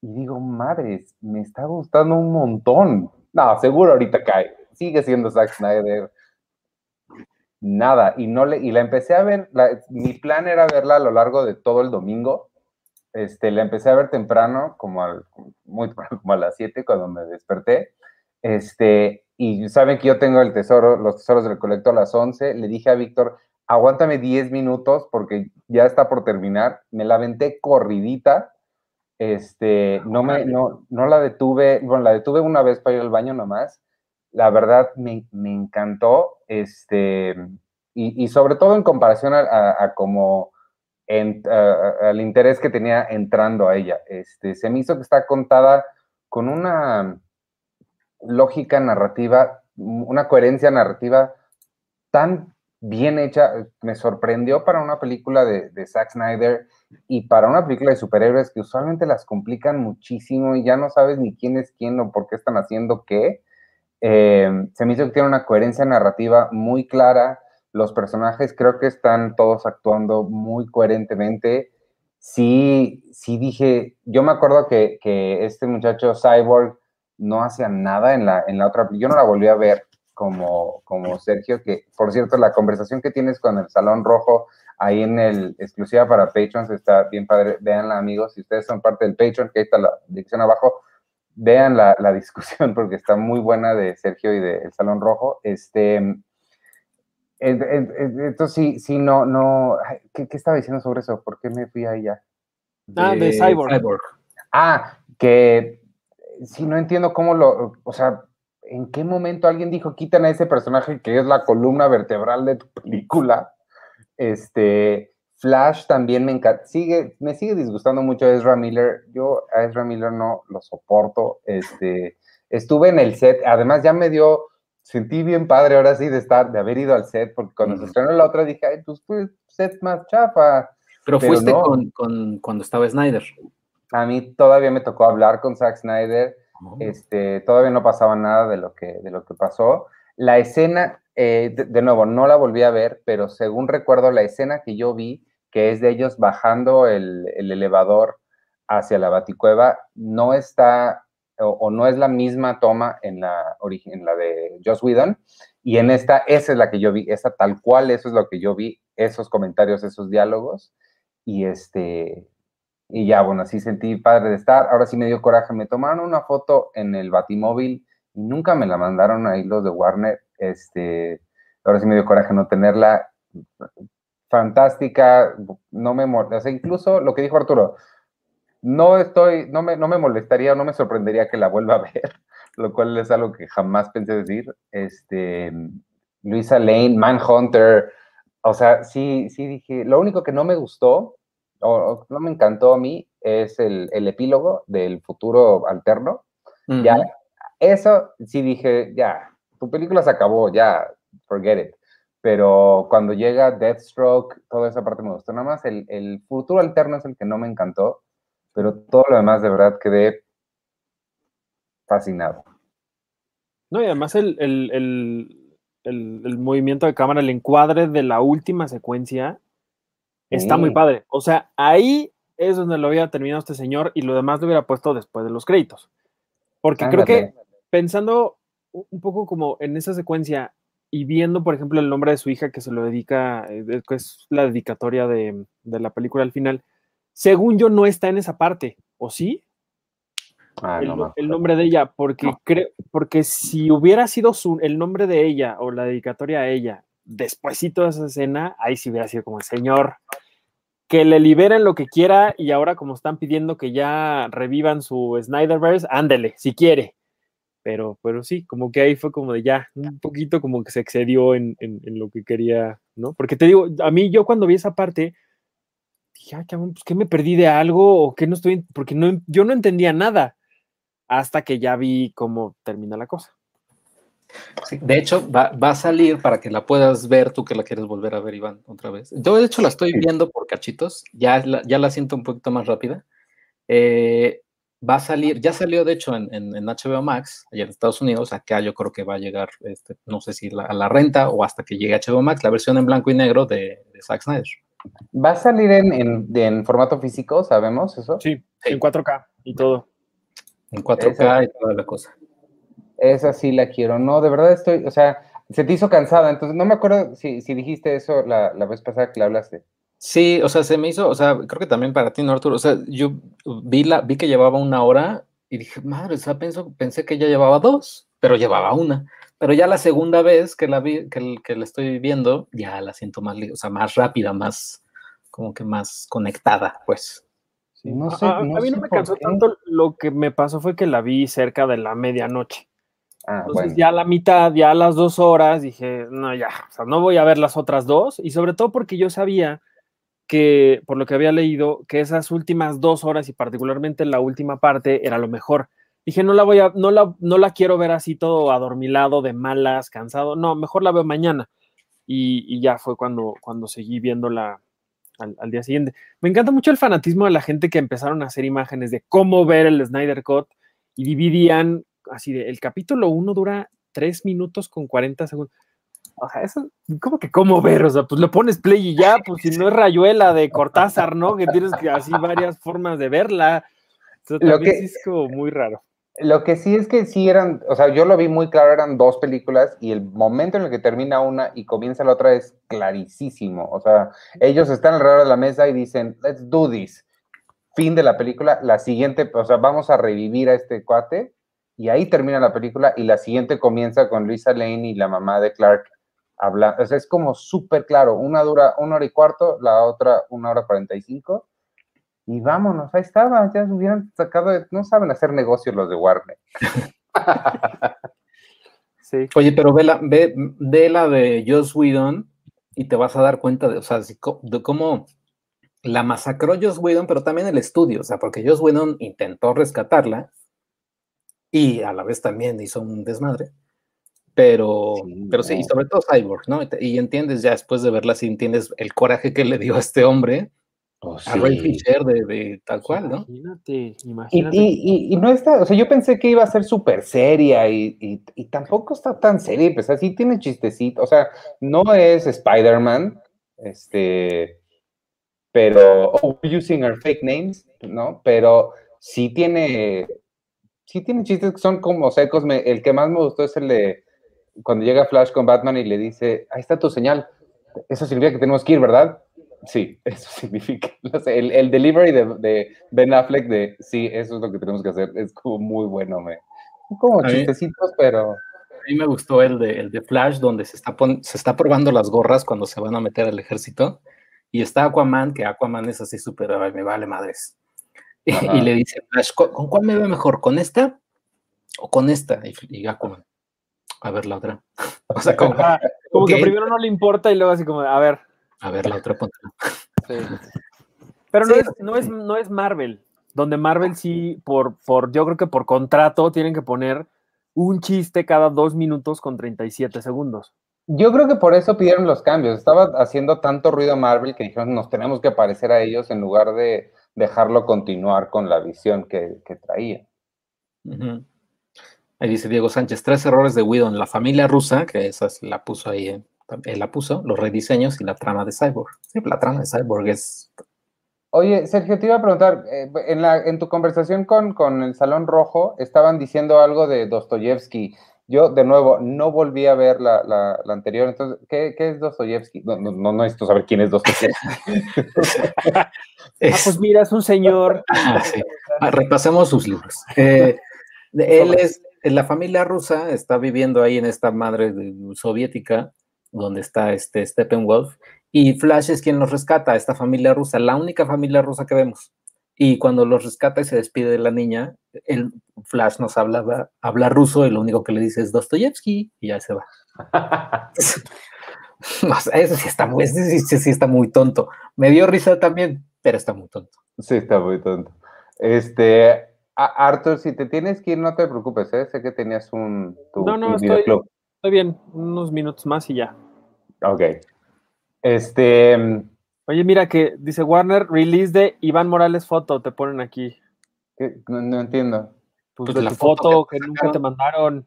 y digo, madres, me está gustando un montón. No, seguro ahorita cae. Sigue siendo Zack Snyder. Nada, y no le, y la empecé a ver, la- mi plan era verla a lo largo de todo el domingo. Este, la empecé a ver temprano, como, al, muy como a las 7 cuando me desperté. Este, y saben que yo tengo el tesoro, los tesoros del colecto a las 11. Le dije a Víctor, aguántame 10 minutos porque ya está por terminar. Me la aventé corridita. Este, no me, no, no la detuve, bueno, la detuve una vez para ir al baño nomás. La verdad me, me encantó, este, y, y sobre todo en comparación a, a- a como en- a- a- al interés que tenía entrando a ella. Este, se me hizo que está contada con una lógica narrativa, una coherencia narrativa tan bien hecha, me sorprendió para una película de, de Zack Snyder y para una película de superhéroes que usualmente las complican muchísimo y ya no sabes ni quién es quién o por qué están haciendo qué. Eh, se me hizo que tiene una coherencia narrativa muy clara. Los personajes creo que están todos actuando muy coherentemente. Sí, sí dije, yo me acuerdo que, que este muchacho Cyborg no hacía nada en la, en la otra, yo no la volví a ver como, como Sergio, que por cierto, la conversación que tienes con el Salón Rojo ahí en el exclusiva para Patrons está bien padre, véanla amigos, si ustedes son parte del Patreon, que ahí está la dirección abajo, vean la, la discusión porque está muy buena de Sergio y del Salón Rojo, este... en- en- en- Entonces, sí, sí, no, no, ¿qué, qué estaba diciendo sobre eso? ¿Por qué me fui ahí ya? Ah, de Cyborg. Ah, que sí, no entiendo cómo lo, o sea, en qué momento alguien dijo, quitan a ese personaje que es la columna vertebral de tu película. Este, Flash también me encanta, sigue, me sigue disgustando mucho Ezra Miller. Yo a Ezra Miller no lo soporto. Este, estuve en el set, además ya me dio, sentí bien padre ahora sí de estar, de haber ido al set, porque cuando se Ujú. estrenó la otra dije, ay, pues fue set más chafa. Pero, Pero fuiste no. con, con- cuando estaba Snyder. A mí todavía me tocó hablar con Zack Snyder. Este, todavía no pasaba nada de lo que, de lo que pasó. La escena, eh, de, de nuevo, no la volví a ver, pero según recuerdo, la escena que yo vi, que es de ellos bajando el, el elevador hacia la Baticueva no está o, no es la misma toma en la, en la de Joss Whedon. Y en esta, esa es la que yo vi, esa tal cual, eso es lo que yo vi, esos comentarios, esos diálogos. Y este, y ya, bueno, así sentí padre de estar. Ahora sí me dio coraje. Me tomaron una foto en el Batimóvil y nunca me la mandaron ahí los de Warner. Este, ahora sí me dio coraje no tenerla. Fantástica, no me sea, incluso lo que dijo Arturo, no estoy, no me, no me molestaría, no me sorprendería que la vuelva a ver, lo cual es algo que jamás pensé decir. Este, Luisa Lane, Manhunter, o sea, sí, sí dije, lo único que no me gustó, o, no me encantó a mí, es el, epílogo del futuro alterno. Ya, eso sí dije, ya, tu película se acabó, ya, forget it. Pero cuando llega Deathstroke, toda esa parte me gustó. Nada más el, el futuro alterno es el que no me encantó pero todo lo demás de verdad quedé fascinado. No, y además el, movimiento de cámara, el encuadre de la última secuencia está muy padre. O sea, ahí es donde lo había terminado este señor y lo demás lo hubiera puesto después de los créditos. Porque creo que pensando un poco como en esa secuencia y viendo, por ejemplo, el nombre de su hija que se lo dedica, eh, que es la dedicatoria de, de la película al final, según yo, no está en esa parte, ¿o sí? Ah, el, nombre de ella, porque creo, porque si hubiera sido su, el nombre de ella o la dedicatoria a ella, despuésito de esa escena, ahí sí hubiera sido como el señor, que le liberen lo que quiera y ahora como están pidiendo que ya revivan su Snyderverse, ándele, si quiere. Pero, pero sí, como que ahí fue como de ya, un poquito como que se excedió en, en lo que quería, ¿no? Porque te digo, a mí yo cuando vi esa parte, dije, ay, cabrón, pues que me perdí de algo o que no estoy, porque no, yo no entendía nada hasta que ya vi cómo termina la cosa. de hecho, va, a salir para que la puedas ver, tú que la quieres volver a ver, Iván, otra vez. Yo, de hecho, la estoy viendo por cachitos, ya la, ya la siento un poquito más rápida. Eh, va a salir, ya salió, de hecho, en, en, HBO Max, allá en Estados Unidos, acá yo creo que va a llegar, este, no sé si a la renta o hasta que llegue HBO Max, la versión en blanco y negro de, de Zack Snyder. ¿Va a salir en, formato físico, sabemos eso? Sí, en 4K y todo. En 4K y toda la cosa. Esa sí la quiero. No, de verdad estoy, o sea, se te hizo cansada, entonces no me acuerdo si, dijiste eso la, vez pasada que le hablaste. Sí, o sea, se me hizo, o sea, creo que también para ti, ¿no, Arturo? O sea, yo vi, la, vi que llevaba una hora y dije, madre, o sea, pensé que ya llevaba dos, pero llevaba una. Pero ya la segunda vez que la vi, que, que la estoy viendo, ya la siento más, o sea, más rápida, más, como que más conectada, pues. no sé, a, mí no me cansó tanto, lo que me pasó fue que la vi cerca de la medianoche. Ah, Entonces ya a la mitad, ya a las dos horas, dije, no, ya, o sea, no voy a ver las otras dos, y sobre todo porque yo sabía que, por lo que había leído, que esas últimas dos horas y particularmente la última parte era lo mejor dije, no la voy a, no la, no la quiero ver así todo adormilado, de malas, cansado. No, mejor la veo mañana. Y, ya fue cuando, cuando seguí viéndola al, al, día siguiente. Me encanta mucho el fanatismo de la gente que empezaron a hacer imágenes de cómo ver el Snyder Cut y dividían así el capítulo 1 dura 3 minutos con 40 segundos. O sea, eso, ¿cómo que cómo ver? O sea, pues lo pones play y ya, pues si no es rayuela de Cortázar, ¿no? Que tienes que así varias formas de verla. lo que es como muy raro. Lo que sí es que sí eran, o sea, yo lo vi muy claro, eran dos películas y el momento en el que termina una y comienza la otra es clarísimo. O sea, ellos están alrededor de la mesa y dicen, let's do this. Fin de la película, la siguiente, o sea, vamos a revivir a este cuate y ahí termina la película y la siguiente comienza con Luisa Lane y la mamá de Clark hablando. O sea, es como súper claro. Una dura una hora y cuarto, la otra una hora cuarenta y cinco y vámonos, ahí estaba, ya hubieran sacado, no saben hacer negocios los de Warner. sí. Oye, pero ve la, ve, ve la de Joss Whedon y te vas a dar cuenta de, o sea, de cómo la masacró Joss Whedon, pero también el estudio, o sea, porque Joss Whedon intentó rescatarla y a la vez también hizo un desmadre. Pero sí, pero sí, y sobre todo Cyborg, ¿no? Y entiendes ya después de verla, si entiendes el coraje que le dio a este hombre Oh, a Ray Fisher de, tal cual, ¿no? Imagínate, imagínate. Y, no está, o sea, yo pensé que iba a ser súper seria y, tampoco está tan seria, pues así tiene chistecito, o sea, no es Spider-Man, este, pero, oh, using our fake names, ¿no? Pero sí tiene, sí tiene chistes que son como secos. el que más me gustó es el de cuando llega Flash con Batman y le dice, ahí está tu señal. Eso significa que tenemos que ir, ¿verdad? Sí, eso significa. el, delivery de, Ben Affleck de sí, eso es lo que tenemos que hacer. Es como muy bueno, me. Como chistecitos, pero. A mí me gustó el de, el de Flash, donde se está, se está probando las gorras cuando se van a meter al ejército. Y está Aquaman, que Aquaman es así súper, me vale madres. Y, le dice Flash, ¿con, cuál me ve mejor? ¿Con esta o con esta? Y, Aquaman, a ver la otra. O sea, como, como que primero no le importa y luego así como, a ver. A ver la otra punta. Pero no, es, no, es, no es Marvel, donde Marvel sí, por, por, yo creo que por contrato tienen que poner un chiste cada dos minutos con 37 segundos. Yo creo que por eso pidieron los cambios. Estaba haciendo tanto ruido Marvel que dijeron, nos tenemos que parecer a ellos en lugar de dejarlo continuar con la visión que, traía. Ahí dice Diego Sánchez, tres errores de Whedon, la familia rusa, que esa la puso ahí, él la puso, los rediseños y la trama de Cyborg. Sí, la trama de Cyborg es... Oye, Sergio, te iba a preguntar, eh, en, la, en tu conversación con, con el Salón Rojo, estaban diciendo algo de Dostoyevsky. Yo, de nuevo, no volví a ver la, la, anterior. Entonces, ¿qué, qué es Dostoyevsky? No, no, no, necesito saber quién es Dostoyevsky. ah, pues mira, es un señor. Ah, sí. Ah, repasemos sus libros. Eh, él es, la familia rusa está viviendo ahí en esta madre soviética, donde está este Steppenwolf, y Flash es quien los rescata, esta familia rusa, la única familia rusa que vemos. Y cuando los rescata y se despide de la niña, el Flash nos habla, habla ruso y lo único que le dice es Dostoyevsky y ya se va. eso sí está, muy, sí, está muy tonto. Me dio risa también, pero está muy tonto. Sí, está muy tonto. Este, Arthur, si te tienes que ir, no te preocupes, ¿eh? sé que tenías un No, no, estoy, estoy bien, unos minutos más y ya. Ok. Este, Oye, mira que dice Warner, release de Iván Morales foto, te ponen aquí. No, entiendo. Pues, pues la foto, que, nunca te mandaron.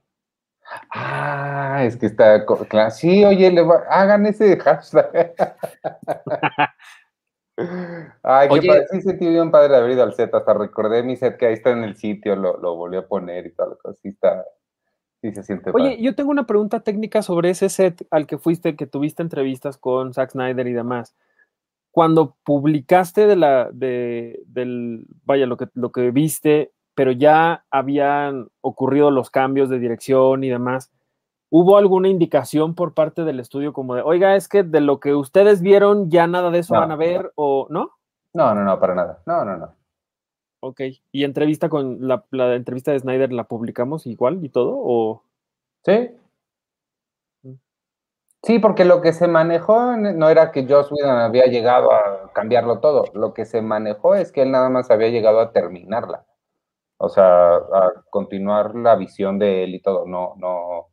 Ah, es que está claro. Sí, oye, hagan ese hashtag. Ay, que padre, sí sentí bien padre haber ido al set, hasta recordé mi set que ahí está en el sitio, lo, lo volví a poner y todo, sí está, sí se siente Oye, yo tengo una pregunta técnica sobre ese set al que fuiste, que tuviste entrevistas con Zack Snyder y demás. Cuando publicaste de la, de, del, vaya, lo que, lo que viste, pero ya habían ocurrido los cambios de dirección y demás, ¿hubo alguna indicación por parte del estudio como de, oiga, es que de lo que ustedes vieron ya nada de eso van a ver o no? No, no, no, para nada. No, no, no. Ok. ¿Y entrevista con la, la entrevista de Snyder la publicamos igual y todo? ¿O? Sí, Sí, porque lo que se manejó no era que Joss Whedon había llegado a cambiarlo todo, lo que se manejó es que él nada más había llegado a terminarla, o sea, a continuar la visión de él y todo, no, no,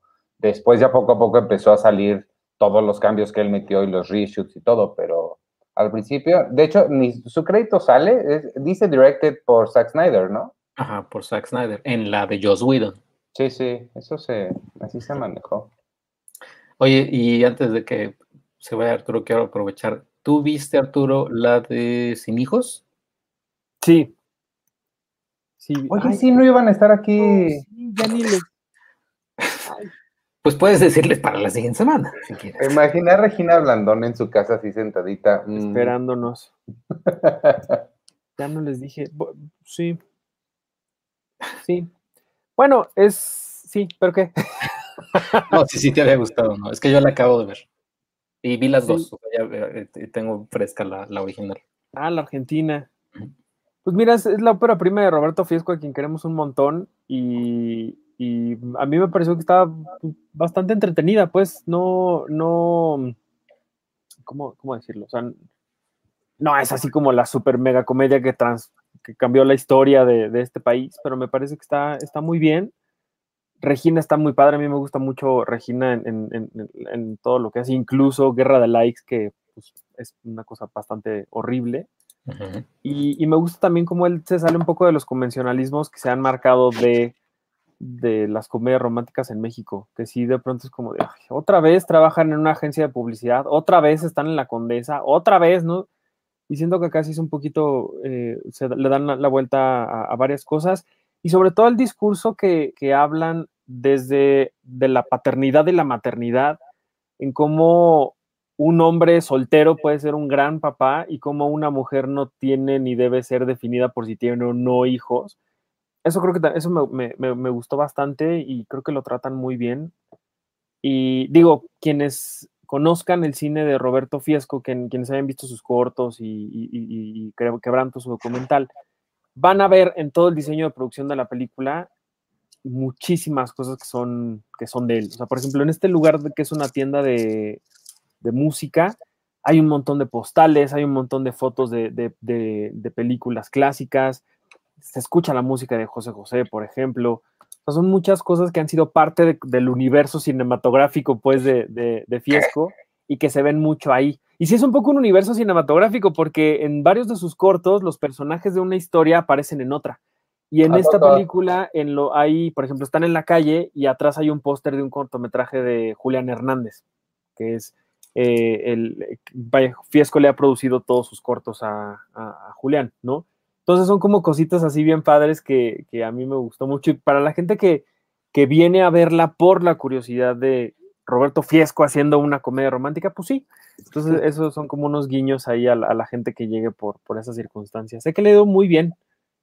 después ya poco a poco empezó a salir todos los cambios que él metió y los reshoots y todo, pero al principio, de hecho, ni su crédito sale, dice directed por Zack Snyder, ¿no? Ajá, por Zack Snyder, en la de Joss Whedon. Sí, sí, eso se, así se manejó. Oye, y antes de que se vaya Arturo, quiero aprovechar. ¿Tú viste, Arturo, la de Sin Hijos? Sí. sí. Oye, sí, no iban a estar aquí. ya ni Pues puedes decirles para la siguiente semana, si quieres. Imagina a Regina Blandón en su casa así sentadita. Mm. Esperándonos. ya no les dije. Sí. Sí. Bueno, es. Sí, pero ¿qué? no, sí, sí te había gustado, ¿no? Es que yo la acabo de ver. Y vi las dos, ya eh, tengo fresca la, original. Ah, la Argentina. Pues mira, es, la ópera prima de Roberto Fiesco, a quien queremos un montón, y, a mí me pareció que estaba bastante entretenida, pues no, no, ¿cómo, cómo decirlo? O sea, no es así como la super mega comedia que, trans, que cambió la historia de, de, este país, pero me parece que está, está muy bien. Regina está muy padre, a mí me gusta mucho Regina en, todo lo que hace, incluso Guerra de Likes, que pues, es una cosa bastante horrible. y, me gusta también cómo él se sale un poco de los convencionalismos que se han marcado de, de las comedias románticas en México, que sí de pronto es como de, otra vez trabajan en una agencia de publicidad, otra vez están en la Condesa, otra vez, ¿no? Y siento que sí es un poquito, eh, se le dan la, vuelta a, a, varias cosas. Y sobre todo el discurso que, que hablan desde de la paternidad y la maternidad, en cómo un hombre soltero puede ser un gran papá y cómo una mujer no tiene ni debe ser definida por si tiene o no hijos. Eso creo que eso me, me, me gustó bastante y creo que lo tratan muy bien. Y digo, quienes conozcan el cine de Roberto Fiesco, que, quienes hayan visto sus cortos y, y, y, y Quebranto, su documental, van a ver en todo el diseño de producción de la película muchísimas cosas que son, que son de él. O sea, por ejemplo, en este lugar que es una tienda de, de música, hay un montón de postales, hay un montón de fotos de, de, películas clásicas, se escucha la música de José José, por ejemplo. O sea, son muchas cosas que han sido parte del universo cinematográfico, pues, de, Fiesco y que se ven mucho ahí. Y sí es un poco un universo cinematográfico porque en varios de sus cortos los personajes de una historia aparecen en otra. Y en esta película, en lo, hay, por ejemplo, están en la calle y atrás hay un póster de un cortometraje de Julián Hernández, que es eh, el vaya, Fiesco le ha producido todos sus cortos a, a, a, Julián, ¿no? Entonces son como cositas así bien padres que, que, a mí me gustó mucho. Y para la gente que, que viene a verla por la curiosidad de Roberto Fiesco haciendo una comedia romántica, pues sí. Entonces, esos son como unos guiños ahí a la, a la gente que llegue por, por esas circunstancias. Sé que le dio muy bien.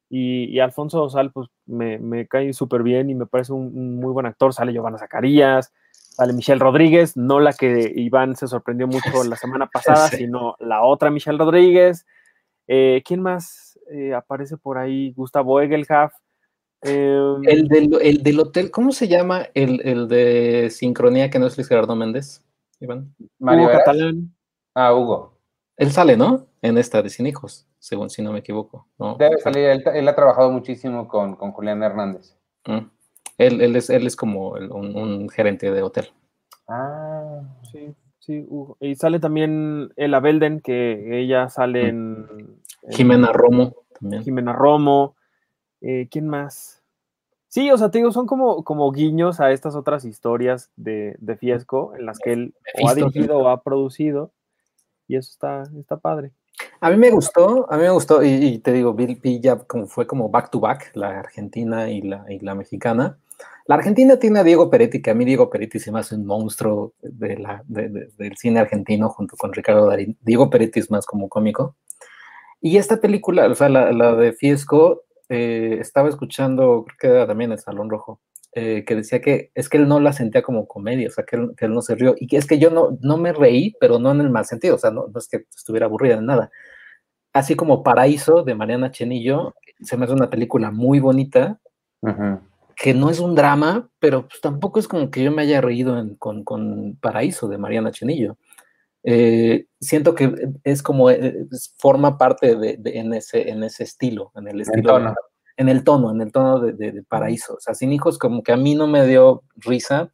Y, y, Alfonso Osal, pues me, me cae súper bien y me parece un, un, muy buen actor. Sale Giovanna Zacarías, sale Michelle Rodríguez, no la que Iván se sorprendió mucho la semana pasada, sí. sino la otra Michelle Rodríguez. Eh, ¿Quién más eh, aparece por ahí? Gustavo Egelhaf. Eh, el, del, el, del, hotel, ¿cómo se llama el, el, de sincronía que no es Luis Gerardo Méndez? Iván. Mario Hugo Catalán. Ah, Hugo. Él sale, ¿no? En esta de Sin Hijos, según si no me equivoco. ¿no? Debe salir, él, él, ha trabajado muchísimo con, con Julián Hernández. Mm. Él, él, es, él es como el, un, un, gerente de hotel. Ah, sí, sí. Uh, y sale también Ella Belden, que ella sale en. En Jimena Romo también. Jimena Romo. Eh, ¿Quién más? Sí, o sea, te digo, son como, como guiños a estas otras historias de, de Fiesco en las que él o ha dirigido o ha producido. Y eso está, está padre. A mí me gustó, a mí me gustó, y, y te digo, Bill P ya como fue como back to back, la argentina y la, y la mexicana. La Argentina tiene a Diego Peretti, que a mí Diego Peretti se me hace un monstruo de la, de, de, del cine argentino junto con Ricardo Darín. Diego Peretti es más como cómico. Y esta película, o sea, la, la de Fiesco, eh, estaba escuchando, creo que era también el Salón Rojo, eh, que decía que es que él no la sentía como comedia, o sea, que él, que él, no se rió. Y que es que yo no, no me reí, pero no en el mal sentido, o sea, no, no es que estuviera aburrida de nada. Así como Paraíso de Mariana Chenillo, se me hace una película muy bonita. Uh -huh que no es un drama, pero pues tampoco es como que yo me haya reído en, con, con, Paraíso de Mariana Chenillo. Eh, siento que es como, eh, forma parte de, de, en, ese, en ese estilo, en el estilo. El tono. De, en el tono, en el tono de, de, Paraíso. O sea, Sin Hijos como que a mí no me dio risa,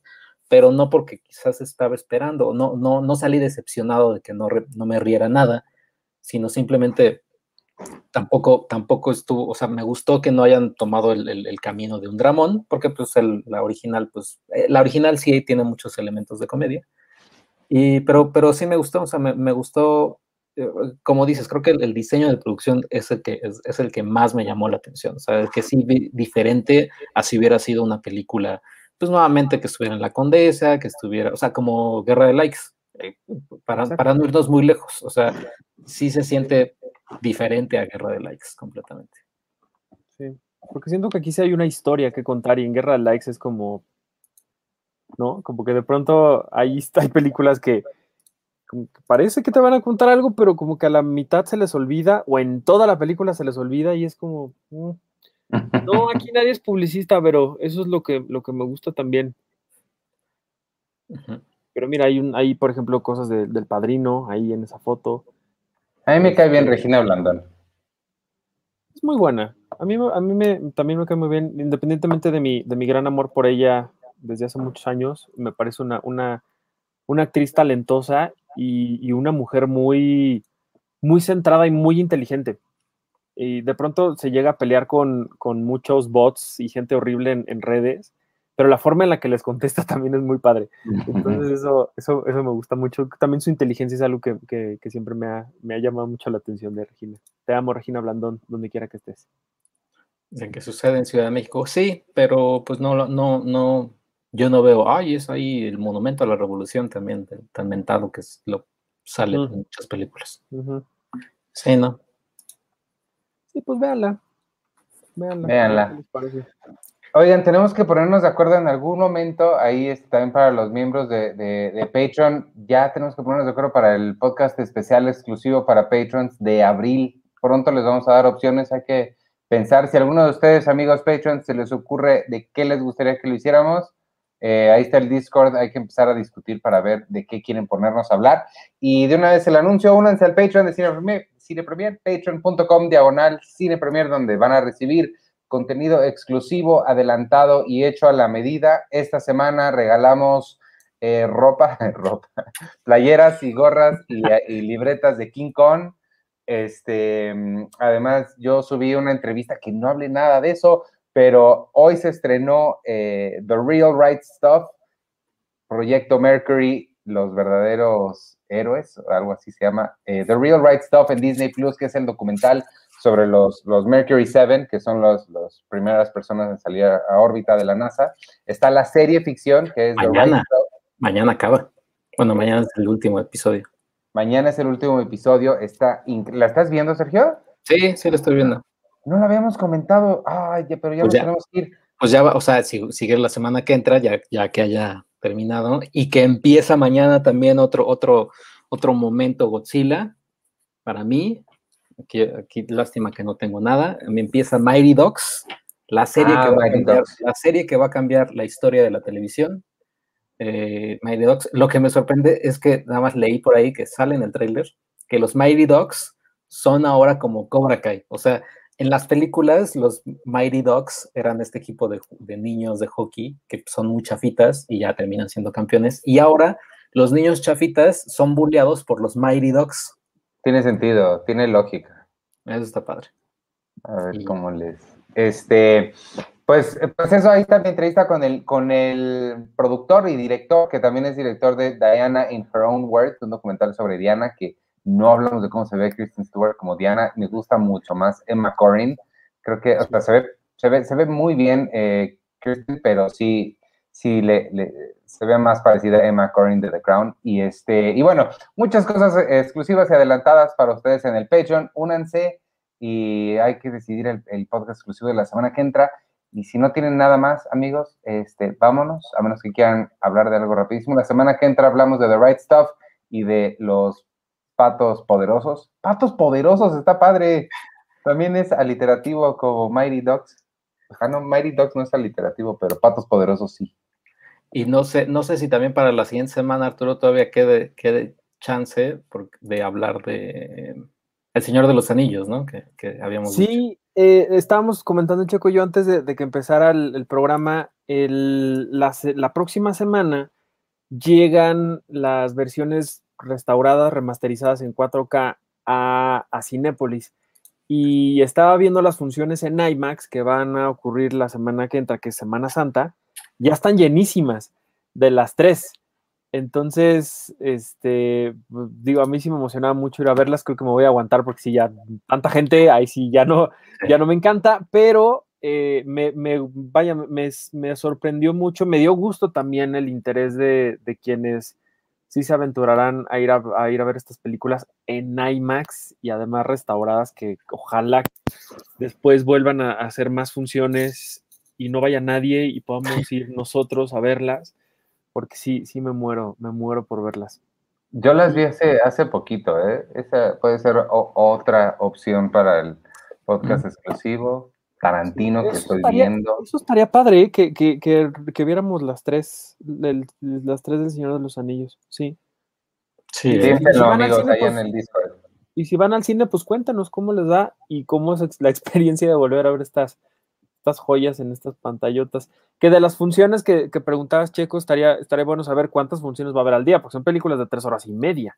pero no porque quizás estaba esperando, no, no, no salí decepcionado de que no, no me riera nada, sino simplemente tampoco, tampoco estuvo, o sea, me gustó que no hayan tomado el, el, el camino de un dramón, porque pues el, la original, pues, eh, la original sí tiene muchos elementos de comedia, y, pero, pero sí me gustó, o sea, me, me gustó, eh, como dices, creo que el, el, diseño de producción es el, que, es, es, el que más me llamó la atención, o sea, es que sí diferente a si hubiera sido una película, pues nuevamente que estuviera en La Condesa, que estuviera, o sea, como Guerra de Likes, eh, para, para no irnos muy lejos, o sea, sí se siente diferente a Guerra de Likes completamente. Sí, porque siento que aquí sí hay una historia que contar y en Guerra de Likes es como, ¿no? Como que de pronto ahí está, hay películas que, que parece que te van a contar algo, pero como que a la mitad se les olvida o en toda la película se les olvida y es como, mm. no, aquí nadie es publicista, pero eso es lo que, lo que me gusta también. Uh -huh. Pero mira, hay, un, hay por ejemplo, cosas de, del padrino ahí en esa foto. A mí me cae bien Regina Blandón. Es muy buena. A mí, a mí me, también me cae muy bien, independientemente de mi, de mi gran amor por ella desde hace muchos años. Me parece una, una, una actriz talentosa y, y, una mujer muy, muy centrada y muy inteligente. Y de pronto se llega a pelear con, con muchos bots y gente horrible en, en redes, pero la forma en la que les contesta también es muy padre. Entonces eso, eso, eso me gusta mucho. También su inteligencia es algo que, que, que siempre me ha, me ha, llamado mucho la atención de Regina. Te amo, Regina Blandón, donde quiera que estés. De que sucede en Ciudad de México, sí, pero pues no, no, no, yo no veo, ay, es ahí el monumento a la revolución también, tan mentado que es lo sale uh -huh. en muchas películas. Uh -huh. Sí, ¿no? Sí, pues véanla. Véanla. Véanla. Oigan, tenemos que ponernos de acuerdo en algún momento, ahí también para los miembros de, de, de, Patreon, ya tenemos que ponernos de acuerdo para el podcast especial exclusivo para Patrons de abril. Pronto les vamos a dar opciones, hay que pensar si a alguno de ustedes, amigos Patrons, se les ocurre de qué les gustaría que lo hiciéramos. Eh, ahí está el Discord, hay que empezar a discutir para ver de qué quieren ponernos a hablar. Y de una vez el anuncio, únanse al Patreon de Cine Premier, Cine Premier patreon.com diagonal Cine Premier, donde van a recibir contenido exclusivo, adelantado y hecho a la medida. Esta semana regalamos eh, ropa, ropa, playeras y gorras y, libretas de King Kong. Este, además, yo subí una entrevista que no hablé nada de eso, pero hoy se estrenó eh, The Real Right Stuff, Proyecto Mercury, los verdaderos héroes, o algo así se llama, eh, The Real Right Stuff en Disney Plus, que es el documental sobre los, los Mercury 7, que son las los primeras personas en salir a, a, órbita de la NASA. Está la serie ficción, que es mañana, The Right Stuff. Mañana acaba. Bueno, mañana es el último episodio. Mañana es el último episodio. Está ¿La estás viendo, Sergio? Sí, sí, lo estoy viendo. No lo habíamos comentado. Ay, pero ya pues ya, tenemos que ir. Pues ya va, o sea, si, sigue la semana que entra, ya, ya que haya terminado, y que empieza mañana también otro, otro, otro momento Godzilla, para mí, aquí, aquí lástima que no tengo nada, me empieza Mighty Dogs, la serie, ah, que va a cambiar, la serie que va a cambiar la historia de la televisión, eh, Mighty Dogs. Lo que me sorprende es que nada más leí por ahí que sale en el tráiler que los Mighty Dogs son ahora como Cobra Kai, o sea, en las películas, los Mighty Dogs eran este equipo de, de, niños de hockey que son muy chafitas y ya terminan siendo campeones. Y ahora los niños chafitas son bulleados por los Mighty Dogs. Tiene sentido, tiene lógica. Eso está padre. A ver y... cómo les. Este, pues, pues eso, ahí está mi entrevista con el, con el productor y director, que también es director de Diana in Her Own Words, un documental sobre Diana que no hablamos de cómo se ve Kristen Stewart como Diana, me gusta mucho más Emma Corrin, creo que, o se ve, se ve, se ve muy bien eh, Kristen, pero sí, sí le, le, se ve más parecida a Emma Corrin de The Crown, y este, y bueno, muchas cosas exclusivas y adelantadas para ustedes en el Patreon, únanse, y hay que decidir el, el podcast exclusivo de la semana que entra, y si no tienen nada más, amigos, este, vámonos, a menos que quieran hablar de algo rapidísimo, la semana que entra hablamos de The Right Stuff, y de los patos poderosos. Patos poderosos, está padre. También es aliterativo como Mighty Dogs. Ah, no, Mighty Dogs no es aliterativo, pero patos poderosos sí. Y no sé, no sé si también para la siguiente semana, Arturo, todavía quede, quede chance por, de hablar de El Señor de los Anillos, ¿no? Que, que habíamos Sí, eh, estábamos comentando, Checo, yo antes de, de que empezara el, el programa, el, la, la próxima semana llegan las versiones restauradas, remasterizadas en 4K a, a Cinépolis. Y estaba viendo las funciones en IMAX que van a ocurrir la semana que entra, que es Semana Santa, ya están llenísimas de las tres. Entonces, este, digo, a mí sí me emocionaba mucho ir a verlas, creo que me voy a aguantar porque si ya tanta gente, ahí sí ya no, ya no me encanta, pero eh, me, me, vaya, me, me, sorprendió mucho, me dio gusto también el interés de, de quienes sí se aventurarán a ir a, a, ir a ver estas películas en IMAX y además restauradas que ojalá después vuelvan a, hacer más funciones y no vaya nadie y podamos ir nosotros a verlas, porque sí, sí me muero, me muero por verlas. Yo las vi hace, hace poquito, ¿eh? Esa puede ser o, otra opción para el podcast mm. exclusivo. Tarantino que estoy estaría, viendo. Eso estaría padre, ¿eh? que, que, que, que, viéramos las tres, el, las tres del Señor de los Anillos, sí. Sí, díganlo, si amigos, cine, ahí pues, en el Discord. Y si van al cine, pues cuéntanos cómo les da y cómo es la experiencia de volver a ver estas, estas joyas en estas pantallotas. Que de las funciones que, que preguntabas, Checo, estaría, estaría bueno saber cuántas funciones va a haber al día, porque son películas de tres horas y media.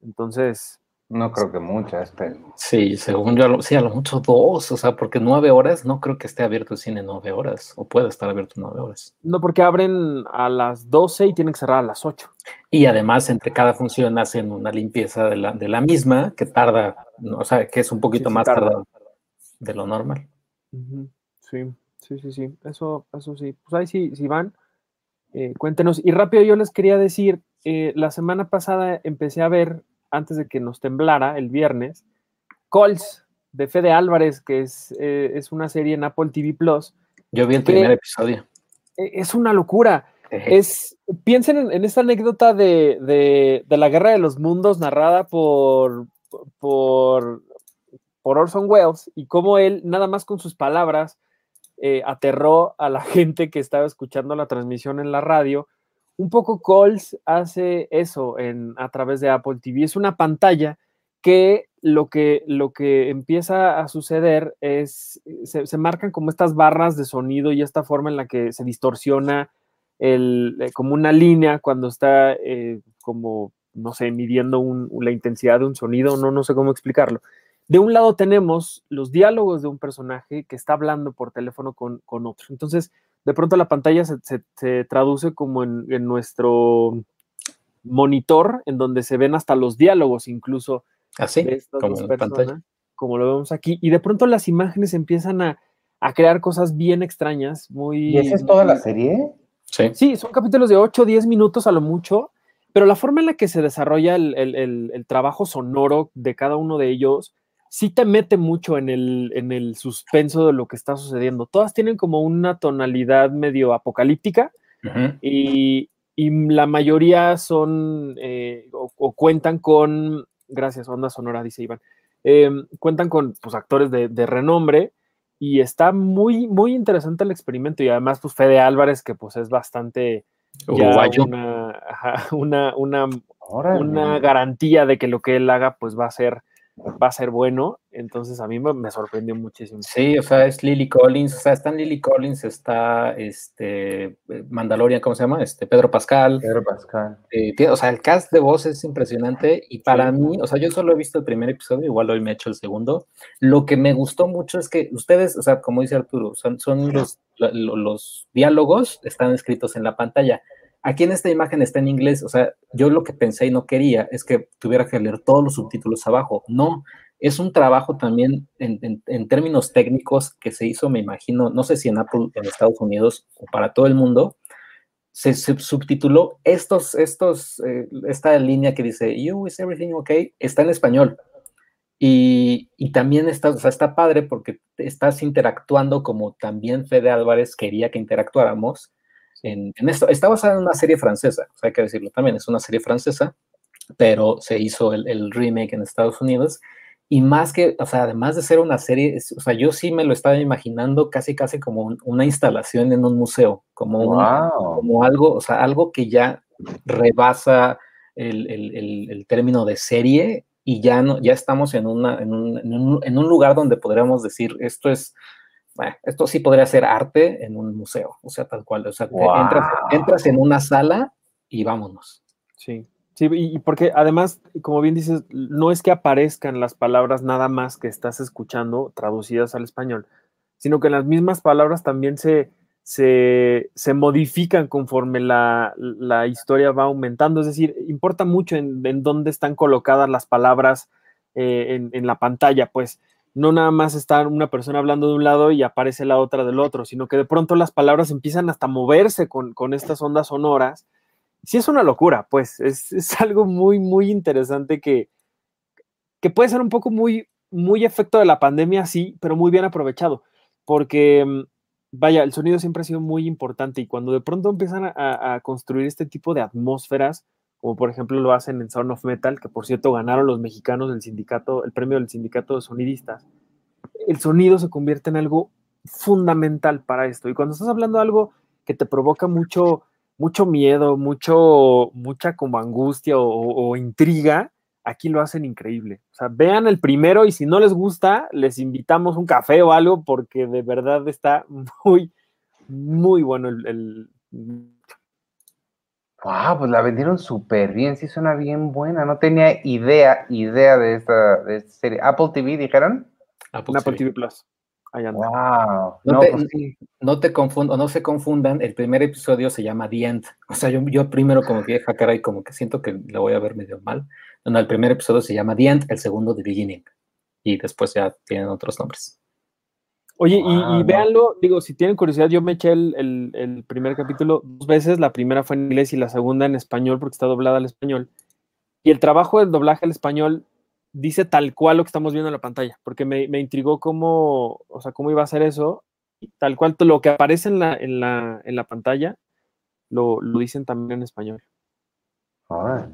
Entonces, No creo que muchas, pero. Sí, según yo, sí, a lo mucho dos, o sea, porque nueve horas, no creo que esté abierto el cine nueve horas, o pueda estar abierto nueve horas. No, porque abren a las 12 y tienen que cerrar a las 8. Y además, entre cada función hacen una limpieza de la, de la misma, que tarda, o sea, que es un poquito más tardado de lo normal. Sí, sí, sí, sí, eso, eso sí. Pues ahí sí, sí van, eh, cuéntenos. Y rápido yo les quería decir, eh, la semana pasada empecé a ver antes de que nos temblara el viernes, Colts de Fede Álvarez, que es, eh, es una serie en Apple TV Plus. Yo vi el primer episodio. E, es una locura. Es, piensen en, esta anécdota de, la guerra de los mundos narrada por, por, por Orson Welles y cómo él, nada más con sus palabras, eh, aterró a la gente que estaba escuchando la transmisión en la radio un poco Coles hace eso en, a través de Apple TV. Es una pantalla que lo que, empieza a suceder es, se, marcan como estas barras de sonido y esta forma en la que se distorsiona eh, como una línea cuando está eh, como, no sé, midiendo la intensidad de un sonido, no, no sé cómo explicarlo. De un lado tenemos los diálogos de un personaje que está hablando por teléfono con, con otro. Entonces, de pronto la pantalla se, traduce como en, nuestro monitor, en donde se ven hasta los diálogos incluso. Así, ¿Ah, como en pantalla. Como lo vemos aquí. Y de pronto las imágenes empiezan a, crear cosas bien extrañas, muy... ¿Y esa es toda la serie? Sí. Sí, son capítulos de 8 o 10 minutos a lo mucho, pero la forma en la que se desarrolla el trabajo sonoro de cada uno de ellos sí te mete mucho en el, en el suspenso de lo que está sucediendo. Todas tienen como una tonalidad medio apocalíptica y, la mayoría son eh, o, cuentan con, gracias, onda sonora, dice Iván, em, cuentan con pues, actores de, renombre y está muy, muy interesante el experimento y además pues Fede Álvarez que pues es bastante... una, una, una, una garantía de que lo que él haga pues va a ser va a ser bueno. Entonces a mí me, sorprendió muchísimo. Sí, o sea, es Lily Collins, o sea, está Lily Collins, está este Mandalorian, ¿cómo se llama? Este Pedro Pascal. Pedro Pascal. Eh, o sea, el cast de voz es impresionante y para mí, o sea, yo solo he visto el primer episodio, igual hoy me he hecho el segundo. Lo que me gustó mucho es que ustedes, o sea, como dice Arturo, son, son los, los diálogos están escritos en la pantalla Aquí en esta imagen está en inglés, o sea, yo lo que pensé y no quería es que tuviera que leer todos los subtítulos abajo. No, es un trabajo también en, términos técnicos que se hizo, me imagino, no sé si en Apple en Estados Unidos o para todo el mundo, se, subtituló estos, estos, eh, esta línea que dice, you, is everything okay, está en español. Y, y, también está, o sea, está padre porque estás interactuando como también Fede Álvarez quería que interactuáramos en, esto. Está basada en una serie francesa, hay que decirlo también, es una serie francesa, pero se hizo el, remake en Estados Unidos. Y más que, o sea, además de ser una serie, o sea, yo sí me lo estaba imaginando casi, casi como una instalación en un museo, como, como algo, o sea, algo que ya rebasa el, el, el, término de serie y ya, no, ya estamos en, una, en, un, en, un, en un lugar donde podríamos decir, esto es bueno, esto sí podría ser arte en un museo, o sea, tal cual. O sea, entras, en una sala y vámonos. Sí, sí, y, porque además, como bien dices, no es que aparezcan las palabras nada más que estás escuchando traducidas al español, sino que las mismas palabras también se, se, modifican conforme la, historia va aumentando. Es decir, importa mucho en, dónde están colocadas las palabras eh, en, en la pantalla, pues no nada más está una persona hablando de un lado y aparece la otra del otro, sino que de pronto las palabras empiezan hasta moverse con, estas ondas sonoras. Sí es una locura, pues es, algo muy, muy interesante que, que puede ser un poco muy, muy efecto de la pandemia, sí, pero muy bien aprovechado, porque mm, vaya, el sonido siempre ha sido muy importante y cuando de pronto empiezan a construir este tipo de atmósferas, como por ejemplo lo hacen en Sound of Metal, que por cierto ganaron los mexicanos el sindicato, el premio del sindicato de sonidistas. El sonido se convierte en algo fundamental para esto. Y cuando estás hablando de algo que te provoca mucho, mucho miedo, mucho, mucha como angustia o, intriga, aquí lo hacen increíble. O vean el primero y si no les gusta, les invitamos un café o algo porque de verdad está muy, muy bueno el, Wow, pues la vendieron súper bien, sí suena bien buena. No tenía idea, idea de esta, de esta serie. Apple TV, dijeron. Apple, Apple TV Plus. Ahí anda. Wow. No, te, pues sí. no te confundan, no se confundan, el primer episodio se llama The End. O sea, yo, yo primero como que deja cara y como que siento que lo voy a ver medio mal. No, no, el primer episodio se llama The End, el segundo The Beginning. Y después ya tienen otros nombres. Oye, y, y, véanlo, digo, si tienen curiosidad, yo me eché el, el, el, primer capítulo dos veces, la primera fue en inglés y la segunda en español porque está doblada al español. Y el trabajo del doblaje al español dice tal cual lo que estamos viendo en la pantalla, porque me, me intrigó cómo, o sea, cómo iba a ser eso, tal cual lo que aparece en la, en la, en la pantalla, lo, lo dicen también en español. Ah,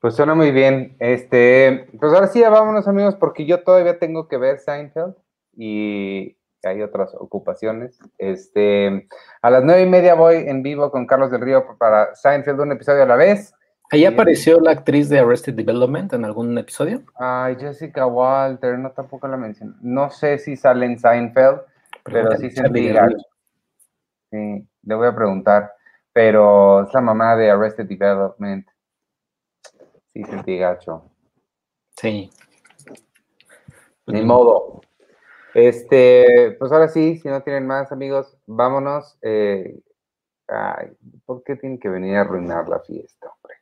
pues suena muy bien. Este, pues ahora sí, ya vámonos amigos, porque yo todavía tengo que ver Seinfeld y hay otras ocupaciones. Este, a las nueve y media voy en vivo con Carlos del Río para Seinfeld, un episodio a la vez. ¿Ahí apareció la actriz de Arrested Development en algún episodio? Ay, Jessica Walter, no tampoco la mencioné. No sé si sale en Seinfeld, pero, pero sí gacho. Sí, le voy a preguntar. Pero es la mamá de Arrested Development. Sí, sentí gacho. Sí. Ni modo. Este, pues ahora sí, si no tienen más amigos, vámonos. Eh, ay, ¿por qué tienen que venir a arruinar la fiesta, hombre?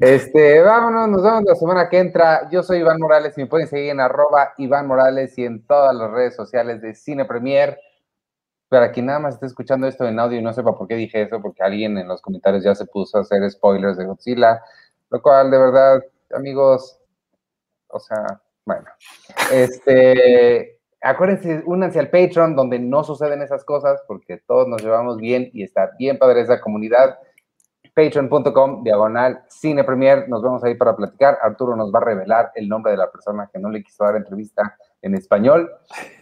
Este, vámonos, nos vemos la semana que entra. Yo soy Iván Morales y me pueden seguir en arroba Iván Morales y en todas las redes sociales de Cine Premier. Para quien nada más esté escuchando esto en audio y no sepa por qué dije eso, porque alguien en los comentarios ya se puso a hacer spoilers de Godzilla, lo cual de verdad, amigos, o sea, bueno, este, acuérdense, únanse al Patreon donde no suceden esas cosas porque todos nos llevamos bien y está bien padre esa comunidad. Patreon.com, diagonal, cine premier. Nos vemos ahí para platicar. Arturo nos va a revelar el nombre de la persona que no le quiso dar entrevista en español.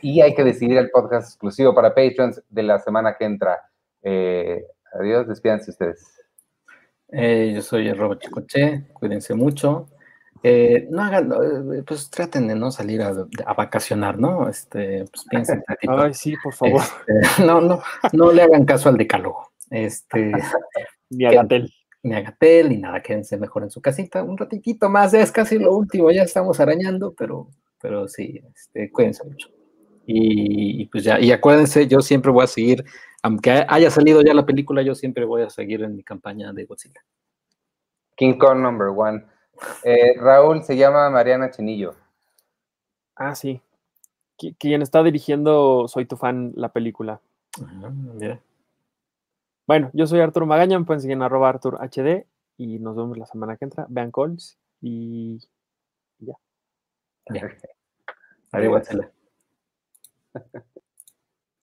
Y hay que decidir el podcast exclusivo para Patreons de la semana que entra. Eh, adiós, despídanse ustedes. Eh, yo soy el Robo Chicoche. Cuídense mucho. Eh, no hagan, eh, pues traten de no salir a, a vacacionar, ¿no? Este, pues piensen. Ay, sí, por favor. Este, no, no, no le hagan caso al decálogo. Este, ni a Gatel. Ni a Gatel, ni nada, quédense mejor en su casita un ratitito más, es casi lo último, ya estamos arañando, pero, pero sí, este, cuídense mucho. Y, y, pues ya, y acuérdense, yo siempre voy a seguir, aunque haya salido ya la película, yo siempre voy a seguir en mi campaña de Godzilla. King Kong number one. Eh, Raúl se llama Mariana Chenillo. Ah, sí. Qu quien está dirigiendo Soy tu fan la película. Mira. Bueno, yo soy Arturo Magaña, me pueden seguir en arroba Artur HD y nos vemos la semana que entra. Vean calls y ya. Ya. Adiós.